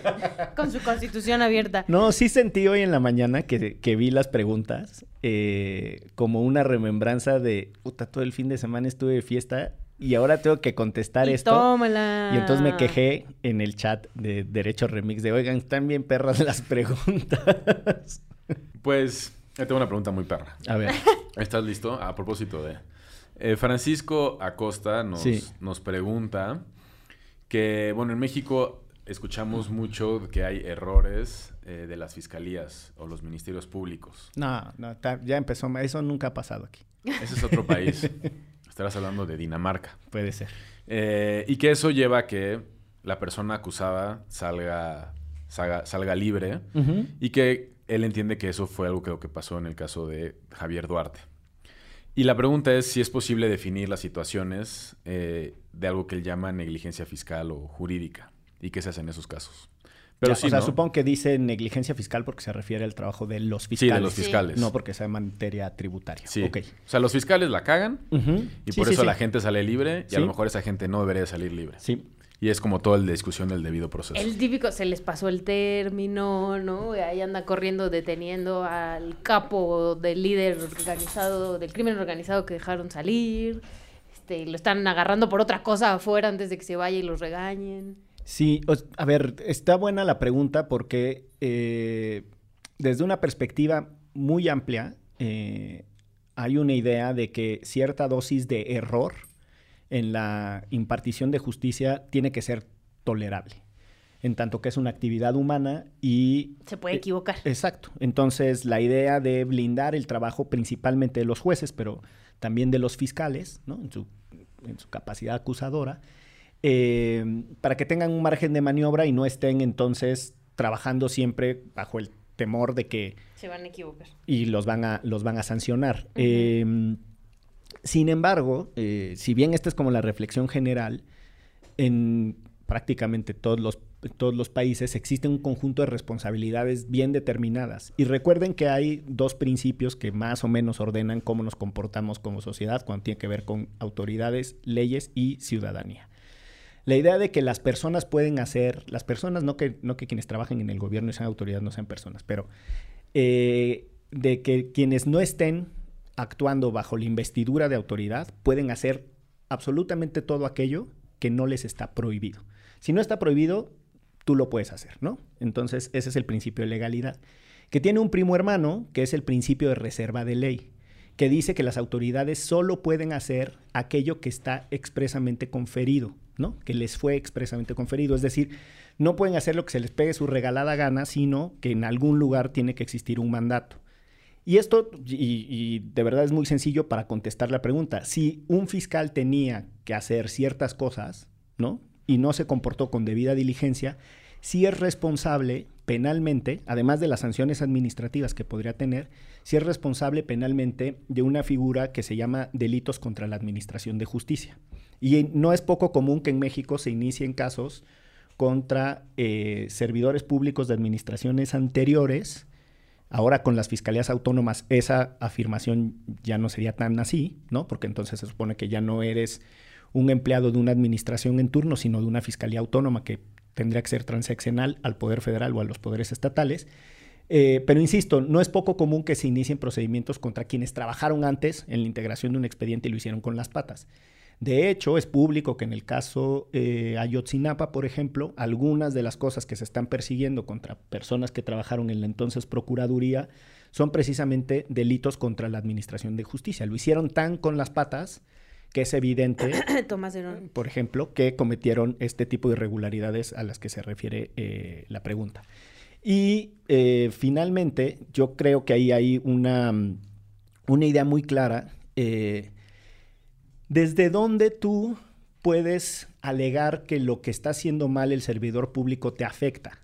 con su constitución abierta. No, sí sentí hoy en la mañana que, que vi las preguntas eh, como una remembranza de, puta, todo el fin de semana estuve de fiesta y ahora tengo que contestar esto. Tómala. Y entonces me quejé en el chat de Derecho Remix de, oigan, están bien perras las preguntas. Pues, tengo una pregunta muy perra. A ver. ¿Estás listo? A propósito de... Eh, Francisco Acosta nos, nos pregunta que, bueno, en México escuchamos mucho que hay errores eh, de las fiscalías o los ministerios públicos. No, no, ya empezó, eso nunca ha pasado aquí. Ese es otro país. Estarás hablando de Dinamarca. Puede ser. Eh, y que eso lleva a que la persona acusada salga, salga, libre y que él entiende que eso fue algo que, que pasó en el caso de Javier Duarte. Y la pregunta es si es posible definir las situaciones eh, de algo que él llama negligencia fiscal o jurídica y qué se hace en esos casos. Pero sí, o sea, supongo que dice negligencia fiscal porque se refiere al trabajo de los fiscales. Sí, de los fiscales. No porque sea en materia tributaria. Sí. O sea, los fiscales la cagan y por eso la gente sale libre y a lo mejor esa gente no debería salir libre. Sí. Y es como toda la discusión del debido proceso. El típico, se les pasó el término, ¿no? Ahí anda corriendo, deteniendo al capo del líder organizado, del crimen organizado que dejaron salir. Este, lo están agarrando por otra cosa afuera antes de que se vaya y los regañen. Sí, a ver, está buena la pregunta porque eh, desde una perspectiva muy amplia eh, hay una idea de que cierta dosis de error en la impartición de justicia tiene que ser tolerable, en tanto que es una actividad humana y... Se puede equivocar. exacto. Entonces, la idea de blindar el trabajo principalmente de los jueces, pero también de los fiscales, ¿no? en, su, en su capacidad acusadora, eh, para que tengan un margen de maniobra y no estén entonces trabajando siempre bajo el temor de que... Se van a equivocar. Y los van a, los van a sancionar. Em, sin embargo, eh, si bien esta es como la reflexión general, en prácticamente todos los, todos los países existe un conjunto de responsabilidades bien determinadas. Y recuerden que hay dos principios que más o menos ordenan cómo nos comportamos como sociedad cuando tiene que ver con autoridades, leyes y ciudadanía. La idea de que las personas pueden hacer, las personas, no que, no que quienes trabajen en el gobierno y sean autoridades no sean personas, pero eh, de que quienes no estén actuando bajo la investidura de autoridad pueden hacer absolutamente todo aquello que no les está prohibido. Si no está prohibido, tú lo puedes hacer, ¿no? Entonces, ese es el principio de legalidad. Que tiene un primo hermano, que es el principio de reserva de ley que dice que las autoridades solo pueden hacer aquello que está expresamente conferido, ¿no? Que les fue expresamente conferido. Es decir, no pueden hacer lo que se les pegue su regalada gana, sino que en algún lugar tiene que existir un mandato. Y esto, y, de verdad es muy sencillo para contestar la pregunta. Si un fiscal tenía que hacer ciertas cosas, ¿no? Y no se comportó con debida diligencia, sí es responsable penalmente, además de las sanciones administrativas que podría tener, si es responsable penalmente de una figura que se llama delitos contra la administración de justicia. Y no es poco común que en México se inicien casos contra eh, servidores públicos de administraciones anteriores. Ahora con las fiscalías autónomas esa afirmación ya no sería tan así, ¿no? Porque entonces se supone que ya no eres un empleado de una administración en turno, sino de una fiscalía autónoma que tendría que ser transaccional al Poder Federal o a los poderes estatales. Eh, pero insisto, no es poco común que se inicien procedimientos contra quienes trabajaron antes en la integración de un expediente y lo hicieron con las patas. De hecho, es público que en el caso eh, Ayotzinapa, por ejemplo, algunas de las cosas que se están persiguiendo contra personas que trabajaron en la entonces Procuraduría son precisamente delitos contra la Administración de Justicia. Lo hicieron tan con las patas que es evidente, por ejemplo, que cometieron este tipo de irregularidades a las que se refiere eh, la pregunta. Y eh, finalmente, yo creo que ahí hay una, una idea muy clara. Eh, ¿Desde dónde tú puedes alegar que lo que está haciendo mal el servidor público te afecta?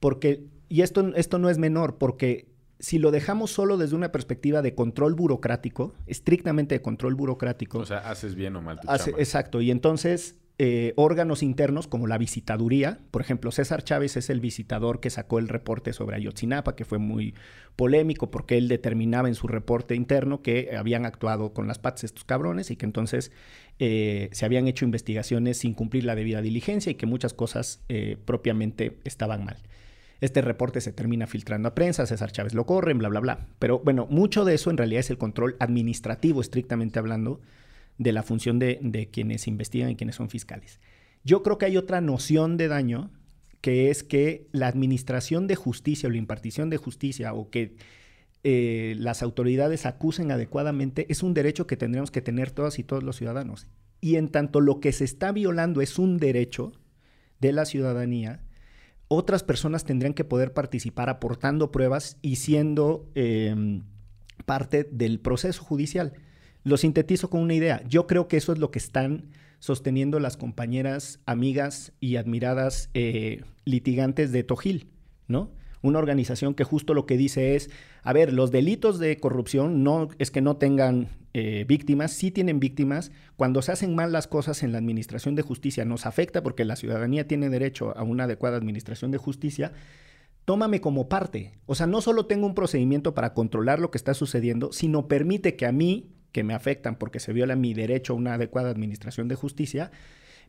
Porque, y esto, esto no es menor, porque si lo dejamos solo desde una perspectiva de control burocrático, estrictamente de control burocrático. O sea, haces bien o mal tu Exacto. Y entonces eh, órganos internos como la visitaduría. Por ejemplo, César Chávez es el visitador que sacó el reporte sobre Ayotzinapa, que fue muy polémico porque él determinaba en su reporte interno que habían actuado con las patas estos cabrones y que entonces eh, se habían hecho investigaciones sin cumplir la debida diligencia y que muchas cosas eh, propiamente estaban mal. Este reporte se termina filtrando a prensa, César Chávez lo corre, bla, bla, bla. Pero bueno, mucho de eso en realidad es el control administrativo, estrictamente hablando, de la función de, quienes investigan y quienes son fiscales. Yo creo que hay otra noción de daño que es que la administración de justicia o la impartición de justicia o que eh, las autoridades acusen adecuadamente es un derecho que tendríamos que tener todas y todos los ciudadanos. Y en tanto lo que se está violando es un derecho de la ciudadanía, otras personas tendrían que poder participar aportando pruebas y siendo em, parte del proceso judicial. Lo sintetizo con una idea. Yo creo que eso es lo que están sosteniendo las compañeras, amigas y admiradas eh, litigantes de Tojil, ¿no? Una organización que justo lo que dice es, a ver, los delitos de corrupción no es que no tengan eh, víctimas, sí tienen víctimas. Cuando se hacen mal las cosas en la administración de justicia nos afecta porque la ciudadanía tiene derecho a una adecuada administración de justicia. Tómame como parte. O sea, no solo tengo un procedimiento para controlar lo que está sucediendo, sino permite que a mí, que me afectan porque se viola mi derecho a una adecuada administración de justicia,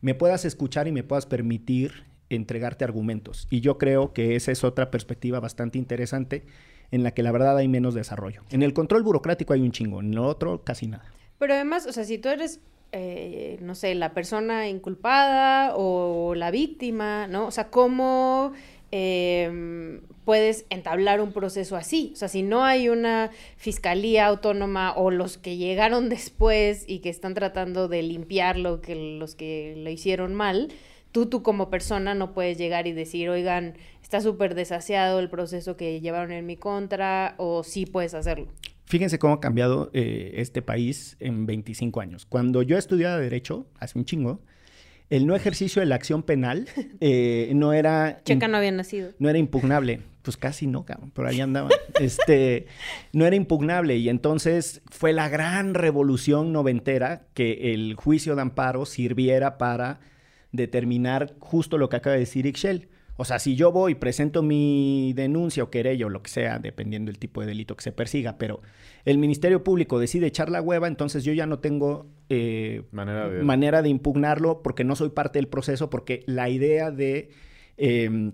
me puedas escuchar y me puedas permitir entregarte argumentos. Y yo creo que esa es otra perspectiva bastante interesante en la que la verdad hay menos desarrollo. En el control burocrático hay un chingo, en lo otro casi nada. Pero además, o sea, si tú eres, eh, no sé, la persona inculpada o la víctima, ¿no? O sea, ¿cómo Em, puedes entablar un proceso así. O sea, si no hay una fiscalía autónoma o los que llegaron después y que están tratando de limpiar lo que los que lo hicieron mal, tú, tú como persona no puedes llegar y decir, oigan, está súper desasiado el proceso que llevaron en mi contra, o sí puedes hacerlo. Fíjense cómo ha cambiado eh, este país en 25 años. Cuando yo estudiaba Derecho, hace un chingo, el no ejercicio de la acción penal eh, no era... Checa no había nacido. No era impugnable. Pues casi no, cabrón, pero ahí andaba. este, no era impugnable y entonces fue la gran revolución noventera que el juicio de amparo sirviera para determinar justo lo que acaba de decir Ixchel. O sea, si yo voy y presento mi denuncia o querella o lo que sea, dependiendo del tipo de delito que se persiga, pero el Ministerio Público decide echar la hueva, entonces yo ya no tengo eh, Manera de- manera de impugnarlo porque no soy parte del proceso, porque la idea de eh,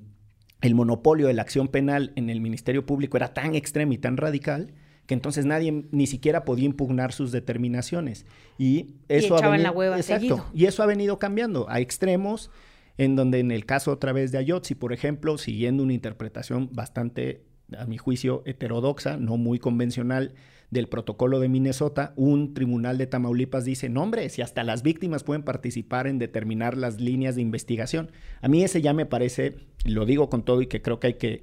el monopolio de la acción penal en el Ministerio Público era tan extrema y tan radical que entonces nadie ni siquiera podía impugnar sus determinaciones. Y eso ha venido- la hueva Exacto. seguido. Y eso ha venido cambiando a extremos en donde en el caso otra vez de Ayotzi, por ejemplo, siguiendo una interpretación bastante, a mi juicio, heterodoxa, no muy convencional del protocolo de Minnesota, un tribunal de Tamaulipas dice, no hombre, si hasta las víctimas pueden participar en determinar las líneas de investigación. A mí ese ya me parece, lo digo con todo y que creo que hay que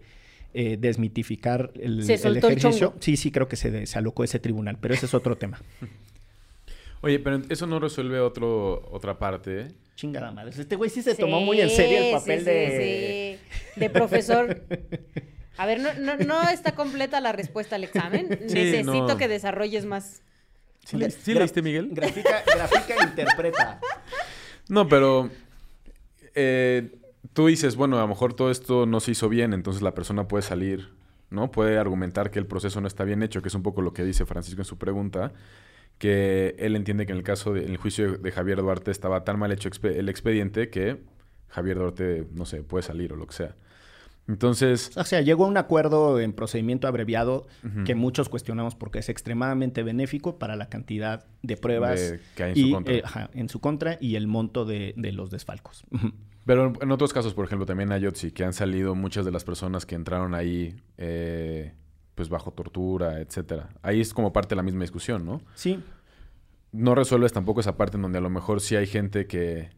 eh, desmitificar el, Se el soltó el ejercicio. sí, sí, creo que se, se alocó ese tribunal, pero ese es otro tema. Oye, pero eso no resuelve otro, otra parte. ¿eh? Chingada madre. Este güey sí se tomó muy en serio el papel sí, de... sí. De profesor. A ver, no, no, no está completa la respuesta al examen. Sí, Necesito no. que desarrolles más. ¿Sí, le- sí leíste, Miguel? Grafica, grafica e interpreta. No, pero eh, tú dices, bueno, a lo mejor todo esto no se hizo bien, entonces la persona puede salir, ¿no? Puede argumentar que el proceso no está bien hecho, que es un poco lo que dice Francisco en su pregunta, que él entiende que en el caso del juicio de, de Javier Duarte estaba tan mal hecho expe- el expediente que Javier Duarte, no sé, puede salir o lo que sea. Entonces, O sea, llegó a un acuerdo en procedimiento abreviado que muchos cuestionamos porque es extremadamente benéfico para la cantidad de pruebas De- que hay en y, su contra. eh, ajá, en su contra y el monto de, de los desfalcos. Pero en otros casos, por ejemplo, también hay Yotzi, que han salido muchas de las personas que entraron ahí, eh, pues bajo tortura, etcétera. Ahí es como parte de la misma discusión, ¿no? Sí, No resuelves tampoco esa parte en donde a lo mejor sí hay gente que,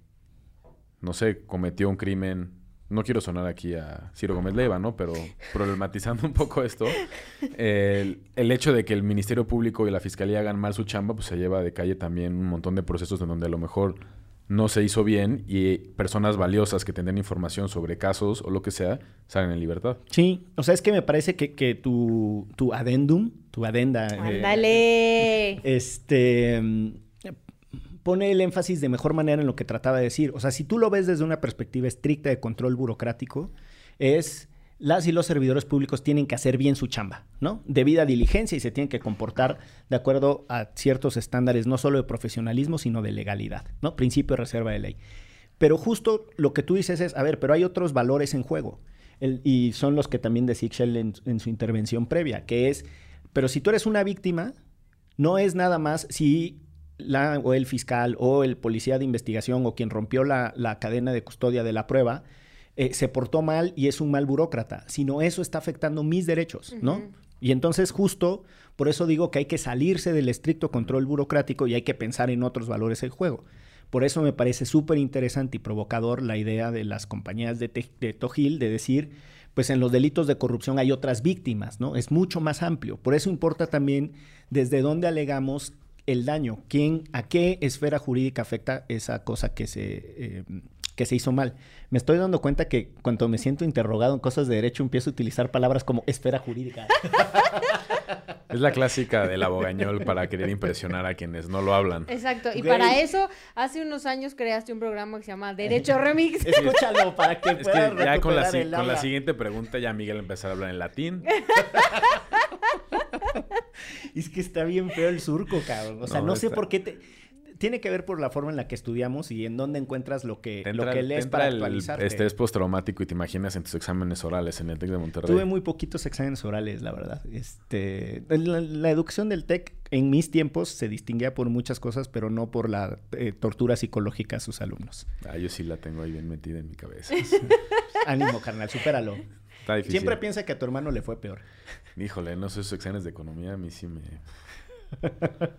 no sé, cometió un crimen. No quiero sonar aquí a Ciro Gómez Leiva, ¿no? Pero problematizando un poco esto, el, el hecho de que el Ministerio Público y la Fiscalía hagan mal su chamba, pues se lleva de calle también un montón de procesos en donde a lo mejor no se hizo bien y personas valiosas que tendrían información sobre casos o lo que sea, salen en libertad. sí. O sea, es que me parece que, que tu, tu adendum, tu adenda... eh, Ándale. este mm, pone el énfasis de mejor manera en lo que trataba de decir. O sea, si tú lo ves desde una perspectiva estricta de control burocrático, es las y los servidores públicos tienen que hacer bien su chamba, ¿no? Debida diligencia y se tienen que comportar de acuerdo a ciertos estándares, no solo de profesionalismo, sino de legalidad, ¿no? Principio de reserva de ley. Pero justo lo que tú dices es, a ver, pero hay otros valores en juego. Y son los que también decía Ixchel en, en su intervención previa, que es, pero si tú eres una víctima, no es nada más si la o el fiscal o el policía de investigación o quien rompió la, la cadena de custodia de la prueba eh, se portó mal y es un mal burócrata, sino eso está afectando mis derechos, ¿no? Y entonces justo por eso digo que hay que salirse del estricto control burocrático y hay que pensar en otros valores del juego. Por eso me parece súper interesante y provocador la idea de las compañías de, de Tojil de decir, pues en los delitos de corrupción hay otras víctimas, ¿no? Es mucho más amplio. Por eso importa también desde dónde alegamos el daño, quién, a qué esfera jurídica afecta esa cosa que se, eh, que se hizo mal. Me estoy dando cuenta que cuando me siento interrogado en cosas de derecho empiezo a utilizar palabras como esfera jurídica. Es la clásica del abogañol para querer impresionar a quienes no lo hablan. Exacto. Y Güey. para eso, hace unos años creaste un programa que se llama Derecho Remix. Escúchalo para que Es que puedas ya con la, si- con siguiente pregunta ya Miguel empezará a hablar en latín. Es que está bien feo el surco, cabrón. O sea, No, no, sé está- por qué te... Tiene que ver por la forma en la que estudiamos y en dónde encuentras lo que, lo que lees para actualizarte. estrés postraumático y te imaginas en tus exámenes orales en el TEC de Monterrey. Tuve muy poquitos exámenes orales, la verdad. Este, la, la educación del TEC en mis tiempos se distinguía por muchas cosas, pero no por la eh, tortura psicológica a sus alumnos. Ah, yo sí la tengo ahí bien metida en mi cabeza. Ánimo, carnal, supéralo. Está difícil. Siempre piensa que a tu hermano le fue peor. Híjole, no sé, esos exámenes de economía a mí sí me...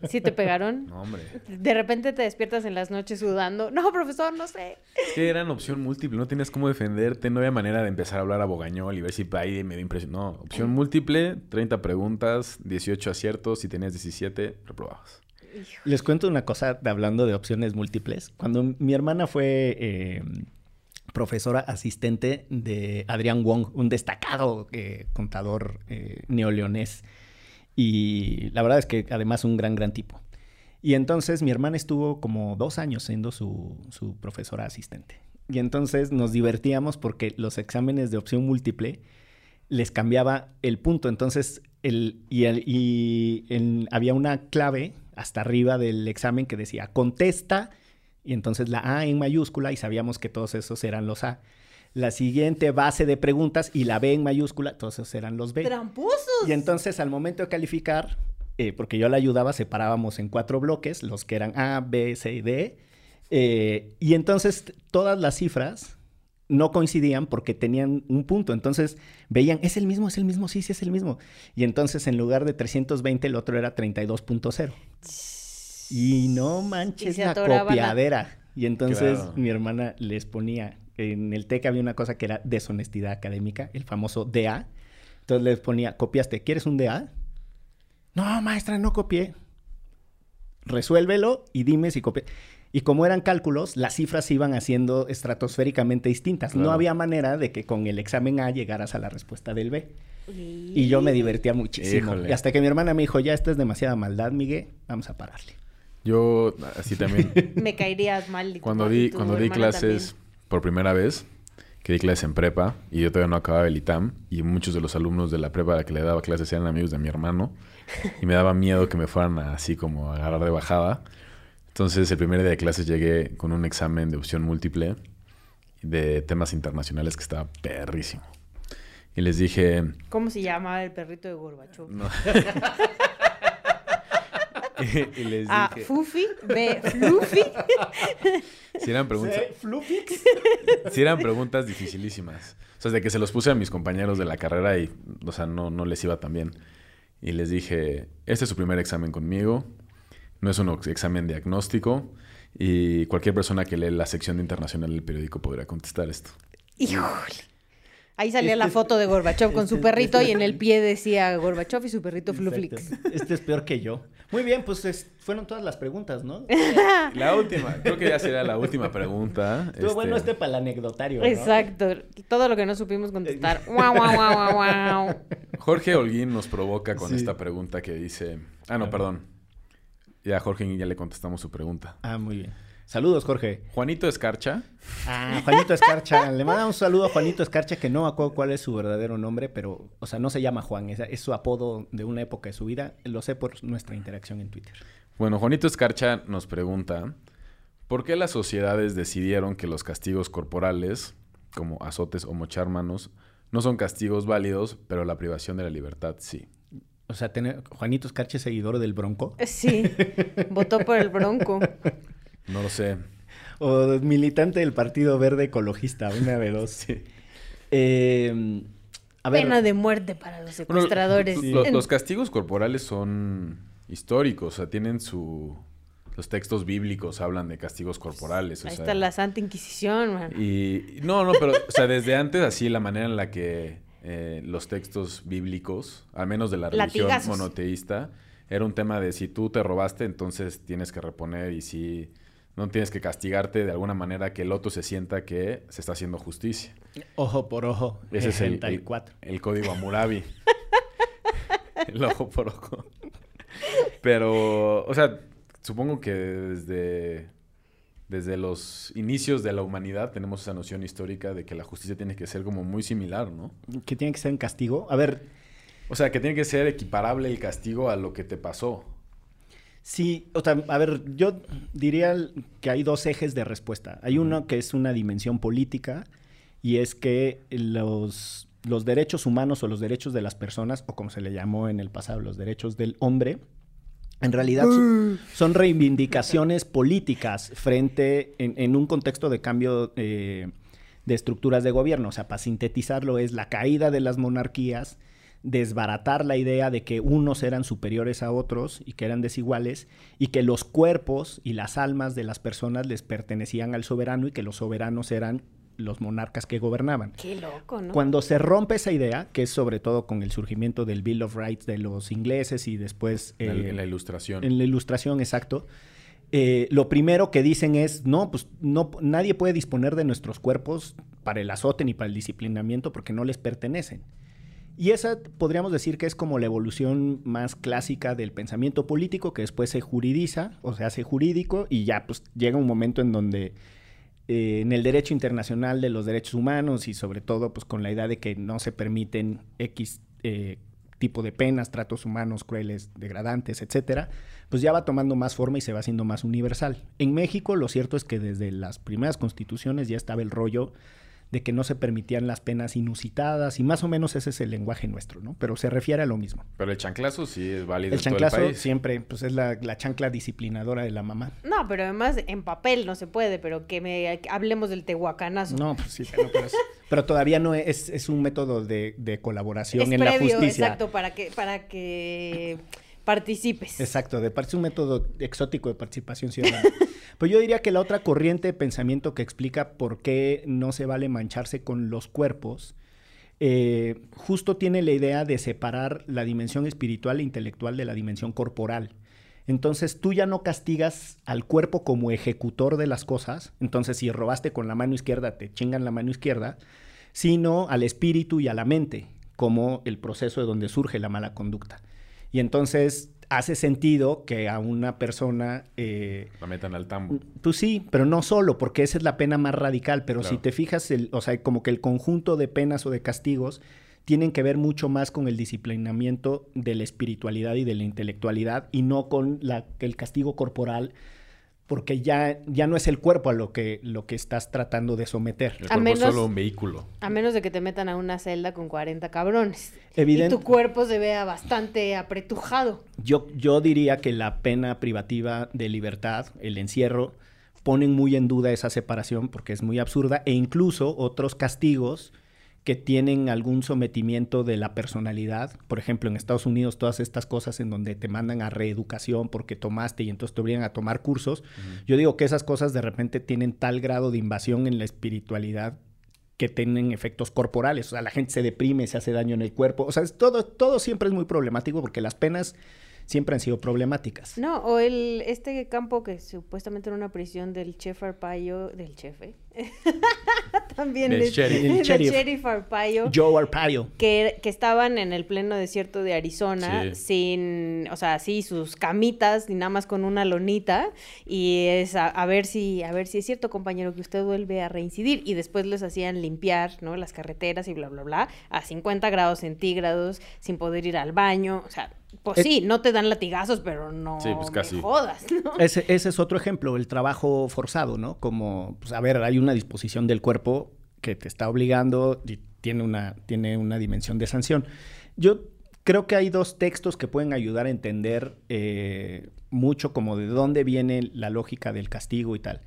¿Sí te pegaron? No, hombre. De repente te despiertas en las noches sudando. No, profesor, no sé. Es que eran opción múltiple, no tenías cómo defenderte, no había manera de empezar a hablar a bogañol y ver si ahí me dio impresión. No, opción múltiple, 30 preguntas, 18 aciertos, si tenías 17, reprobabas. Les cuento una cosa de- hablando de opciones múltiples. Cuando mi hermana fue, eh, profesora asistente de Adrián Wong, un destacado eh, contador eh, neoleonés. Y la verdad es que además un gran, gran tipo. Y entonces mi hermana estuvo como dos años siendo su, su profesora asistente. Y entonces nos divertíamos porque los exámenes de opción múltiple les cambiaba el punto. Entonces, y, el, y el- había una clave hasta arriba del examen que decía contesta, y entonces la A en mayúscula, y sabíamos que todos esos eran los A. La siguiente base de preguntas y la B en mayúscula, todos esos eran los B. ¡Tramposos! Y entonces al momento de calificar, eh, porque yo la ayudaba, separábamos en cuatro bloques, los que eran A, B, C y D. eh, y entonces todas las cifras no coincidían porque tenían un punto. Entonces veían, es el mismo, es el mismo, sí, sí es el mismo. Y entonces en lugar de 320, el otro era 32.0. Y no manches se la a- copiadera. Y entonces Claro. mi hermana les ponía, en el TEC había una cosa que era deshonestidad académica, el famoso DA. Entonces les ponía, copiaste, ¿quieres un DA? No, maestra, no copié. Resuélvelo y dime si copié. Y como eran cálculos, las cifras se iban haciendo estratosféricamente distintas. No había manera de que con el examen A llegaras a la respuesta del B. Y yo me divertía muchísimo. Híjole. Y hasta que mi hermana me dijo, ya esto es demasiada maldad, Miguel, vamos a pararle. Yo así también, Me caerías mal. cuando di, cuando di clases por primera vez, que di clases en prepa, y yo todavía no acababa el ITAM, y muchos de los alumnos de la prepa a la que le daba clases eran amigos de mi hermano, y me daba miedo que me fueran a- así como a agarrar de bajada. Entonces, el primer día de clases llegué con un examen de opción múltiple de temas internacionales que estaba perrísimo. Y les dije. ¿Cómo se llamaba el perrito de Gorbachev? no. y les A. Fufi. B. Fluffy. si eran preguntas. Sí eran preguntas dificilísimas. O sea, de que se los puse a mis compañeros de la carrera y, o sea, no, no les iba tan bien. Y les dije, este es su primer examen conmigo, no es un ex- examen diagnóstico y cualquier persona que lee la sección de internacional del periódico podría contestar esto. Híjole. Ahí salía Este la foto de Gorbachev con este su perrito este y en el pie decía Gorbachev y su perrito Fluflix. Este es peor que yo. Muy bien, pues es- fueron todas las preguntas, ¿no? La última, creo que ya sería la última pregunta. Estuvo bueno este para el anecdotario, ¿no? Exacto. Todo lo que no supimos contestar. Guau, guau, guau, guau. Jorge Holguín nos provoca con Sí. esta pregunta que dice... Ah, no, perdón. Ya a Jorge ya le contestamos su pregunta. Ah, muy bien. Saludos, Jorge. Juanito Escarcha Ah, Juanito Escarcha. Le manda un saludo a Juanito Escarcha, que no me acuerdo cuál es su verdadero nombre, pero, o sea, no se llama Juan, es, es su apodo de una época de su vida. Lo sé por nuestra interacción en Twitter. Bueno, Juanito Escarcha nos pregunta, ¿por qué las sociedades decidieron que los castigos corporales, como azotes o mochar manos, no son castigos válidos, pero la privación de la libertad sí? O sea, tener, Juanito Escarcha es seguidor del Bronco. Sí. Votó por el Bronco. No lo sé. O militante del Partido Verde Ecologista, una de dos. Eh, a ver, Pena de muerte para los Bueno, secuestradores. lo- los castigos corporales son históricos, o sea, tienen su... Los textos bíblicos hablan de castigos corporales. o Ahí sea, está la Santa Inquisición, man. Y no, no, pero, o sea, desde antes así la manera en la que eh, los textos bíblicos, al menos de la religión Latigazos. monoteísta, era un tema de si tú te robaste, entonces tienes que reponer y si no tienes que castigarte de alguna manera que el otro se sienta que se está haciendo justicia. ojo por ojo. Ese es el, el, 64. el código Hammurabi. el ojo por ojo. Pero, o sea, supongo que desde, desde los inicios de la humanidad tenemos esa noción histórica de que la justicia tiene que ser como muy similar, ¿no? Que tiene que ser en castigo. A ver, O sea, que tiene que ser equiparable el castigo a lo que te pasó. Sí, o sea, a ver, yo diría que hay dos ejes de respuesta. Hay uno que es una dimensión política y es que los, los derechos humanos o los derechos de las personas, o como se le llamó en el pasado, los derechos del hombre, en realidad son, son reivindicaciones políticas frente en, en un contexto de cambio eh, de estructuras de gobierno. O sea, para sintetizarlo es la caída de las monarquías, desbaratar la idea de que unos eran superiores a otros y que eran desiguales y que los cuerpos y las almas de las personas les pertenecían al soberano y que los soberanos eran los monarcas que gobernaban. Qué loco, ¿no? Cuando se rompe esa idea, que es sobre todo con el surgimiento del Bill of Rights de los ingleses y después En, eh, en la ilustración. en la ilustración, exacto, eh, lo primero que dicen es, no, pues no, nadie puede disponer de nuestros cuerpos para el azote ni para el disciplinamiento porque no les pertenecen. Y esa podríamos decir que es como la evolución más clásica del pensamiento político que después se juridiza o se hace jurídico y ya pues llega un momento en donde eh, en el derecho internacional de los derechos humanos y sobre todo pues con la idea de que no se permiten X eh, tipo de penas, tratos humanos crueles, degradantes, etcétera, pues ya va tomando más forma y se va haciendo más universal. En México lo cierto es que desde las primeras constituciones ya estaba el rollo de que no se permitían las penas inusitadas y más o menos ese es el lenguaje nuestro, ¿no? Pero se refiere a lo mismo. Pero el chanclazo sí es válido el en todo chanclazo el país. siempre, pues es la, la, chancla disciplinadora de la mamá. No, pero además en papel no se puede, pero que me hablemos del tehuacanazo. No, pues sí, pero, pero, es, pero todavía no es, es un método de, de colaboración es en previo, la justicia. Exacto, para que, para que participes. Exacto, de es un método exótico de participación ciudadana. pues yo diría que la otra corriente de pensamiento que explica por qué no se vale mancharse con los cuerpos, eh, justo tiene la idea de separar la dimensión espiritual e intelectual de la dimensión corporal. Entonces tú ya no castigas al cuerpo como ejecutor de las cosas, entonces si robaste con la mano izquierda, te chingan la mano izquierda, sino al espíritu y a la mente, como el proceso de donde surge la mala conducta. Y entonces hace sentido que a una persona... Eh, la metan al tambo. Pues sí, pero no solo, porque esa es la pena más radical, pero claro. si te fijas, el, o sea, como que el conjunto de penas o de castigos tienen que ver mucho más con el disciplinamiento de la espiritualidad y de la intelectualidad y no con la, el castigo corporal porque ya, ya no es el cuerpo a lo que, lo que estás tratando de someter. El cuerpo menos, es solo un vehículo. A menos de que te metan a una celda con 40 cabrones. Evidente. Y tu cuerpo se vea bastante apretujado. Yo, yo diría que la pena privativa de libertad, el encierro, ponen muy en duda esa separación porque es muy absurda e incluso otros castigos que tienen algún sometimiento de la personalidad. Por ejemplo, en Estados Unidos, todas estas cosas en donde te mandan a reeducación porque tomaste y entonces te obligan a tomar cursos. Uh -huh. Yo digo que esas cosas de repente tienen tal grado de invasión en la espiritualidad que tienen efectos corporales. O sea, la gente se deprime, se hace daño en el cuerpo. O sea, es todo, todo siempre es muy problemático porque las penas siempre han sido problemáticas. No, o el este campo que supuestamente era una prisión del chef Arpaio, del chef, ¿eh? También es, sheriff. sheriff. sheriff Arpaio. Joe Arpaio. Que, que, estaban en el pleno desierto de Arizona Sí. sin, o sea, sí, sus camitas, y nada más con una lonita, y es a, a, ver si, a ver si es cierto, compañero, que usted vuelve a reincidir, y después les hacían limpiar, ¿no? Las carreteras y bla, bla, bla, a 50 grados centígrados, sin poder ir al baño, o sea, pues Es- sí, no te dan latigazos, pero no Sí, pues casi. me jodas, ¿no? Ese, ese es otro ejemplo, el trabajo forzado, ¿no? Como, pues, a ver, hay una disposición del cuerpo que te está obligando y tiene una, tiene una dimensión de sanción. Yo creo que hay dos textos que pueden ayudar a entender eh, mucho como de dónde viene la lógica del castigo y tal.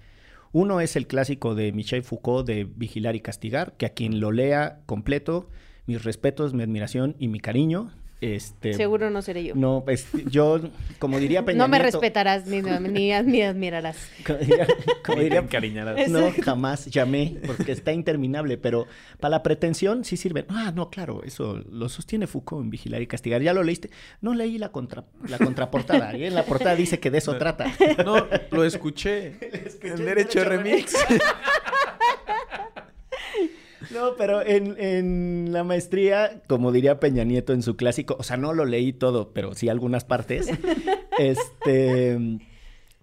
Uno es el clásico de Michel Foucault de Vigilar y Castigar, que a quien lo lea completo, mis respetos, mi admiración y mi cariño. Este, Seguro no seré yo. No, pues yo, como diría Peña No me Nieto- respetarás ni, ni, ni admirarás. como diría, como diría- encariñarás. no, jamás llamé, porque está interminable, pero para la pretensión sí sirve. Ah, no, claro, eso lo sostiene Foucault en Vigilar y Castigar. ¿Ya lo leíste? No leí la, contra, la contraportada. y en la portada dice que de eso trata. No, lo escuché. escuché en en Derecho Derecho Remix. No, pero en, en la maestría, como diría Peña Nieto en su clásico, o sea, no lo leí todo, pero sí algunas partes. este.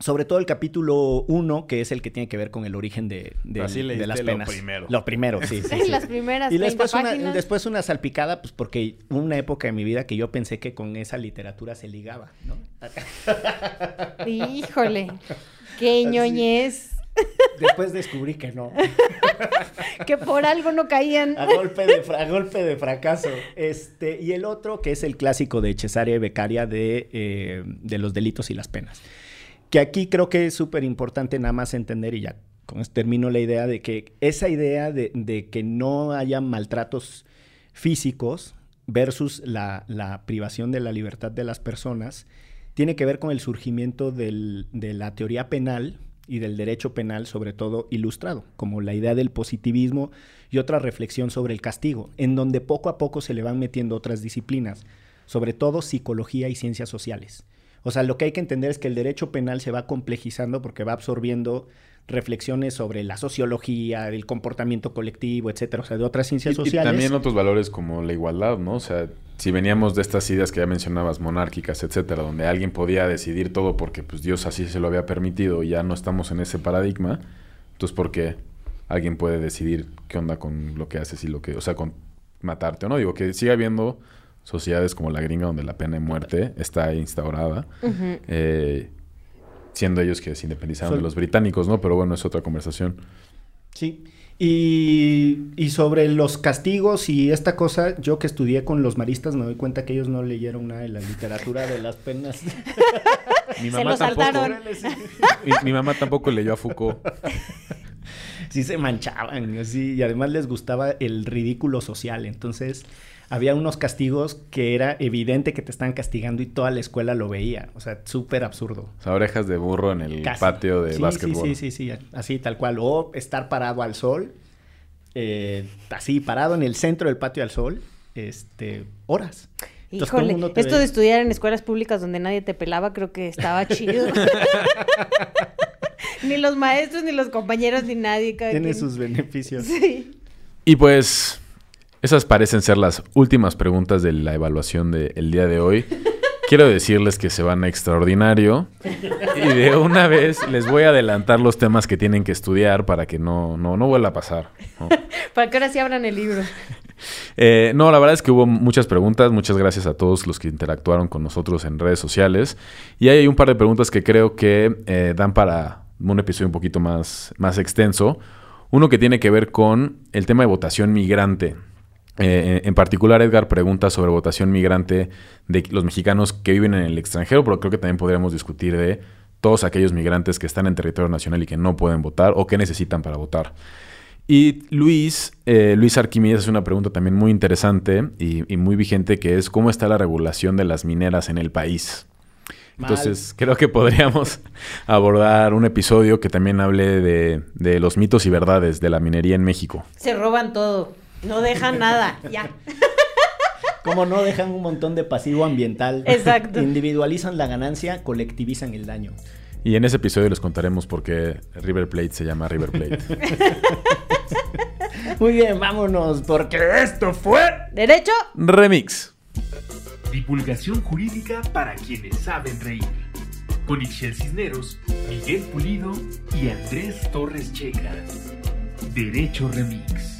Sobre todo el capítulo 1, que es el que tiene que ver con el origen de, de- Así de leíste las lo penas. primero. Lo primero, sí, sí. Las primeras Y 30 después una, páginas. después una salpicada, pues porque hubo una época de mi vida que yo pensé que con esa literatura se ligaba, ¿no? Híjole, qué ñoñez. Después descubrí que no. Que por algo no caían. A golpe de, a golpe de fracaso. Este, y el otro, que es el clásico de Cesare Beccaria de, eh, de los delitos y las penas. Que aquí creo que es súper importante nada más entender, y ya con esto termino la idea de que esa idea de, de que no haya maltratos físicos versus la, la privación de la libertad de las personas tiene que ver con el surgimiento del- de la teoría penal y del derecho penal, sobre todo ilustrado, como la idea del positivismo y otra reflexión sobre el castigo, en donde poco a poco se le van metiendo otras disciplinas, sobre todo psicología y ciencias sociales. O sea, lo que hay que entender es que el derecho penal se va complejizando porque va absorbiendo reflexiones sobre la sociología, el comportamiento colectivo, etcétera, o sea, de otras ciencias Y- sociales. Y también otros valores como la igualdad, ¿no? O sea, si veníamos de estas ideas que ya mencionabas, monárquicas, etcétera, donde alguien podía decidir todo porque pues Dios así se lo había permitido y ya no estamos en ese paradigma, entonces ¿por qué alguien puede decidir qué onda con lo que haces y lo que, o sea, con matarte o no? Digo, que sigue habiendo sociedades como la gringa donde la pena de muerte está instaurada, eh, siendo ellos que se independizaron de los británicos, ¿no? Pero bueno, es otra conversación. Sí. Y, y sobre los castigos y esta cosa, yo que estudié con los maristas me doy cuenta que ellos no leyeron nada de la literatura de las penas. Mi Se lo saltaron. Mi, mi mamá tampoco leyó a Foucault. sí se manchaban, así, y además les gustaba el ridículo social. Entonces, había unos castigos que era evidente que te estaban castigando y toda la escuela lo veía. O sea, súper absurdo. O sea, orejas de burro en el Casi. patio de sí, básquetbol. Sí, sí, sí, sí, así tal cual. O estar parado al sol, eh, así parado en el centro del patio al sol, este, horas. Entonces, todo el Híjole, mundo te esto ve. de estudiar en escuelas públicas donde nadie te pelaba creo que estaba chido. ni los maestros, ni los compañeros, ni nadie. Tiene quien- sus beneficios. Sí. Y pues, esas parecen ser las últimas preguntas de la evaluación del día de hoy. Quiero decirles que se van a extraordinario. Y de una vez les voy a adelantar los temas que tienen que estudiar para que no, no, no vuelva a pasar. ¿no? Para que ahora sí abran el libro. Eh, no, la verdad es que hubo muchas preguntas. Muchas gracias a todos los que interactuaron con nosotros en redes sociales. Y hay un par de preguntas que creo que eh, dan para un episodio un poquito más, más extenso. Uno que tiene que ver con el tema de votación migrante. Eh, en particular, Edgar pregunta sobre votación migrante de los mexicanos que viven en el extranjero, pero creo que también podríamos discutir de todos aquellos migrantes que están en territorio nacional y que no pueden votar o que necesitan para votar. Y Luis, eh, Luis Arquímedes hace una pregunta también muy interesante y, y muy vigente que es ¿cómo está la regulación de las mineras en el país? Mal. Entonces, creo que podríamos abordar un episodio que también hable de, de los mitos y verdades de la minería en México. Se roban todo. No dejan nada. Ya. Como no dejan un montón de pasivo ambiental. Exacto. Individualizan la ganancia, colectivizan el daño. Y en ese episodio les contaremos por qué River Plate se llama River Plate. Muy bien, vámonos, porque esto fue. ¿Derecho? Remix. Divulgación jurídica para quienes saben reír. Con Ixel Cisneros, Miguel Pulido y Andrés Torres Checa. Derecho Remix.